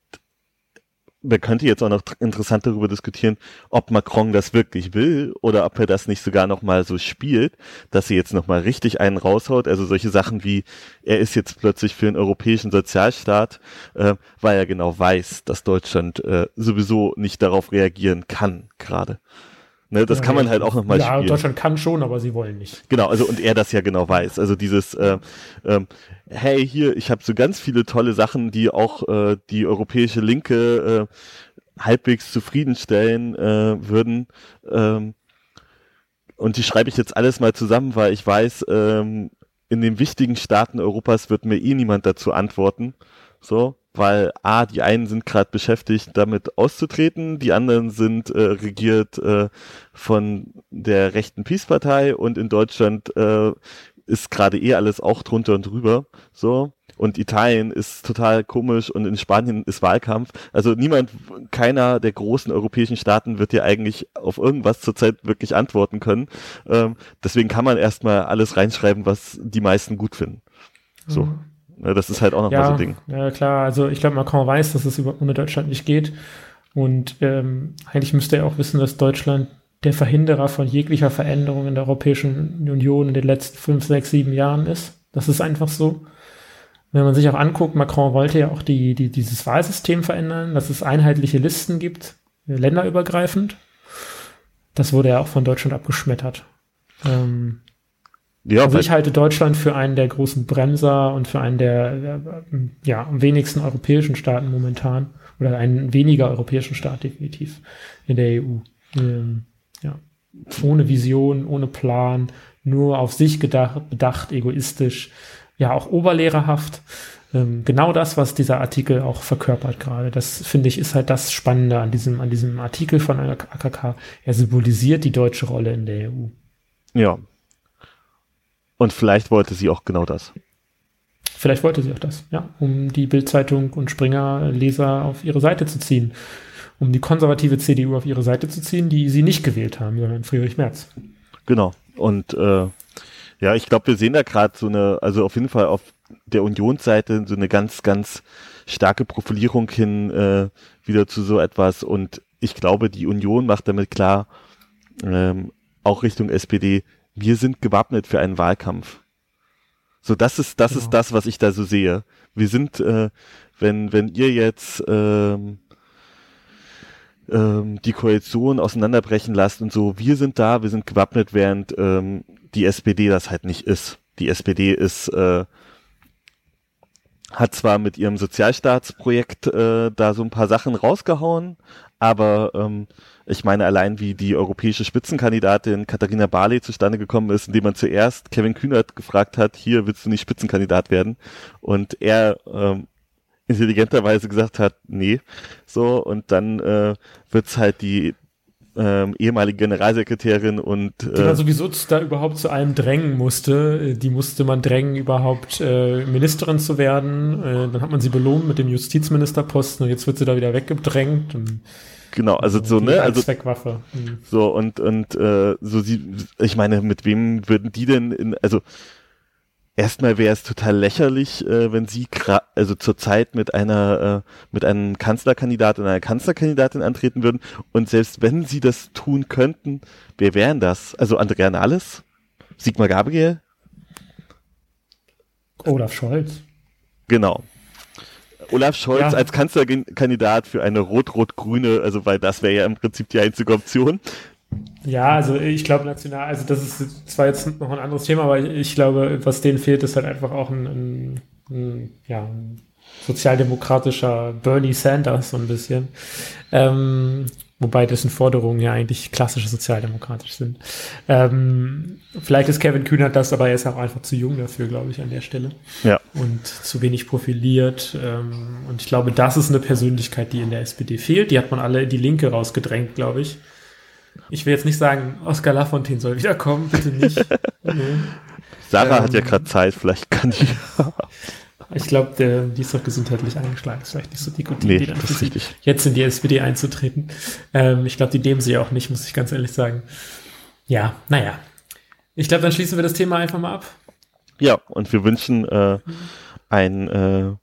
man könnte jetzt auch noch interessant darüber diskutieren, ob Macron das wirklich will oder ob er das nicht sogar noch mal so spielt, dass er jetzt noch mal richtig einen raushaut. Also solche Sachen wie, er ist jetzt plötzlich für einen europäischen Sozialstaat, äh, weil er genau weiß, dass Deutschland äh, sowieso nicht darauf reagieren kann gerade. Ne, das ja, kann man halt auch nochmal ja, spielen. Ja, Deutschland kann schon, aber sie wollen nicht. Genau, also und er das ja genau weiß. Also dieses, äh, äh, hey, hier, ich habe so ganz viele tolle Sachen, die auch äh, die europäische Linke äh, halbwegs zufriedenstellen äh, würden. Ähm, und die schreibe ich jetzt alles mal zusammen, weil ich weiß, ähm, in den wichtigen Staaten Europas wird mir eh niemand dazu antworten. So, weil A, die einen sind gerade beschäftigt, damit auszutreten, die anderen sind äh, regiert äh, von der rechten Peace-Partei und in Deutschland äh, ist gerade eh alles auch drunter und drüber. So. Und Italien ist total komisch und in Spanien ist Wahlkampf. Also niemand, keiner der großen europäischen Staaten wird ja eigentlich auf irgendwas zurzeit wirklich antworten können. Ähm, deswegen kann man erstmal alles reinschreiben, was die meisten gut finden. So. Mhm. Ja, das ist halt auch noch ja, so ein Ding. Ja, klar. Also ich glaube, Macron weiß, dass es ohne Deutschland nicht geht. Und ähm, eigentlich müsste er auch wissen, dass Deutschland der Verhinderer von jeglicher Veränderung in der Europäischen Union in den letzten fünf, sechs, sieben Jahren ist. Das ist einfach so. Wenn man sich auch anguckt, Macron wollte ja auch die, die, dieses Wahlsystem verändern, dass es einheitliche Listen gibt, länderübergreifend. Das wurde ja auch von Deutschland abgeschmettert. Ähm, ja, also ich halte Deutschland für einen der großen Bremser und für einen der, der ja, am wenigsten europäischen Staaten momentan oder einen weniger europäischen Staat definitiv in der EU. Ähm, ja. Ohne Vision, ohne Plan, nur auf sich gedacht, bedacht, egoistisch, ja auch oberlehrerhaft. Ähm, genau das, was dieser Artikel auch verkörpert gerade. Das finde ich ist halt das Spannende an diesem, an diesem Artikel von AKK. Er symbolisiert die deutsche Rolle in der EU. Ja. Und vielleicht wollte sie auch genau das. Vielleicht wollte sie auch das, ja, um die Bildzeitung und Springer-Leser auf ihre Seite zu ziehen um die konservative CDU auf ihre Seite zu ziehen, die sie nicht gewählt haben, sondern Friedrich Merz. Genau. Und äh, ja, ich glaube, wir sehen da gerade so eine, also auf jeden Fall auf der Unionsseite so eine ganz, ganz starke Profilierung hin äh, wieder zu so etwas. Und ich glaube, die Union macht damit klar, ähm, auch Richtung SPD, wir sind gewappnet für einen Wahlkampf. So, das ist, das genau. ist das, was ich da so sehe. Wir sind, äh, wenn, wenn ihr jetzt ähm, ähm, die Koalition auseinanderbrechen lasst und so. Wir sind da, wir sind gewappnet, während ähm, die SPD das halt nicht ist. Die SPD ist äh, hat zwar mit ihrem Sozialstaatsprojekt äh, da so ein paar Sachen rausgehauen, aber ähm, ich meine allein wie die europäische Spitzenkandidatin Katharina Barley zustande gekommen ist, indem man zuerst Kevin Kühnert gefragt hat, hier willst du nicht Spitzenkandidat werden? Und er ähm, intelligenterweise gesagt hat, nee, so und dann äh, wird's halt die ähm, ehemalige Generalsekretärin und äh, die man sowieso da überhaupt zu allem drängen musste. Die musste man drängen, überhaupt äh, Ministerin zu werden. Äh, dann hat man sie belohnt mit dem Justizministerposten und jetzt wird sie da wieder weggedrängt. Und, genau, also so ne, also Zweckwaffe. Mhm. So und und äh, so sie, ich meine, mit wem würden die denn in, also erstmal wäre es total lächerlich, äh, wenn sie also zurzeit mit einer äh, mit einem Kanzlerkandidat und einer Kanzlerkandidatin antreten würden und selbst wenn sie das tun könnten, wer wären das? Also Andrea Nahles, Sigmar Gabriel, Olaf Scholz. Genau. Olaf Scholz ja. als Kanzlerkandidat für eine rot-rot-grüne, also weil das wäre ja im Prinzip die einzige Option. Ja, also ich glaube national, also das ist zwar jetzt noch ein anderes Thema, aber ich glaube, was denen fehlt, ist halt einfach auch ein, ein, ein ja, ein sozialdemokratischer Bernie Sanders so ein bisschen. Ähm, wobei dessen Forderungen ja eigentlich klassisch sozialdemokratisch sind. Ähm, vielleicht ist Kevin Kühnert das, aber er ist auch einfach zu jung dafür, glaube ich, an der Stelle. Ja. Und zu wenig profiliert. Ähm, und ich glaube, das ist eine Persönlichkeit, die in der SPD fehlt. Die hat man alle in die Linke rausgedrängt, glaube ich. Ich will jetzt nicht sagen, Oscar Lafontaine soll wiederkommen, bitte nicht. [LAUGHS] nee. Sarah ähm, hat ja ähm, gerade Zeit, vielleicht kann die. [LAUGHS] ich glaube, die ist doch gesundheitlich angeschlagen. Ist vielleicht nicht so die gute nee, Idee, dann das ist richtig. jetzt in die SPD einzutreten. Ähm, ich glaube, die nehmen sie auch nicht, muss ich ganz ehrlich sagen. Ja, naja. Ich glaube, dann schließen wir das Thema einfach mal ab. Ja, und wir wünschen äh, ein, äh,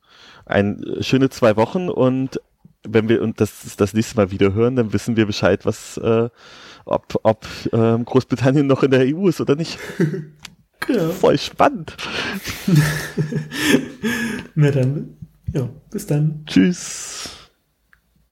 ein schöne zwei Wochen und wenn wir und das das nächste Mal wieder hören, dann wissen wir Bescheid, was äh, ob, ob äh, Großbritannien noch in der EU ist oder nicht. [LAUGHS] Ja. Voll spannend. [LAUGHS] Na dann, ja, bis dann. Tschüss.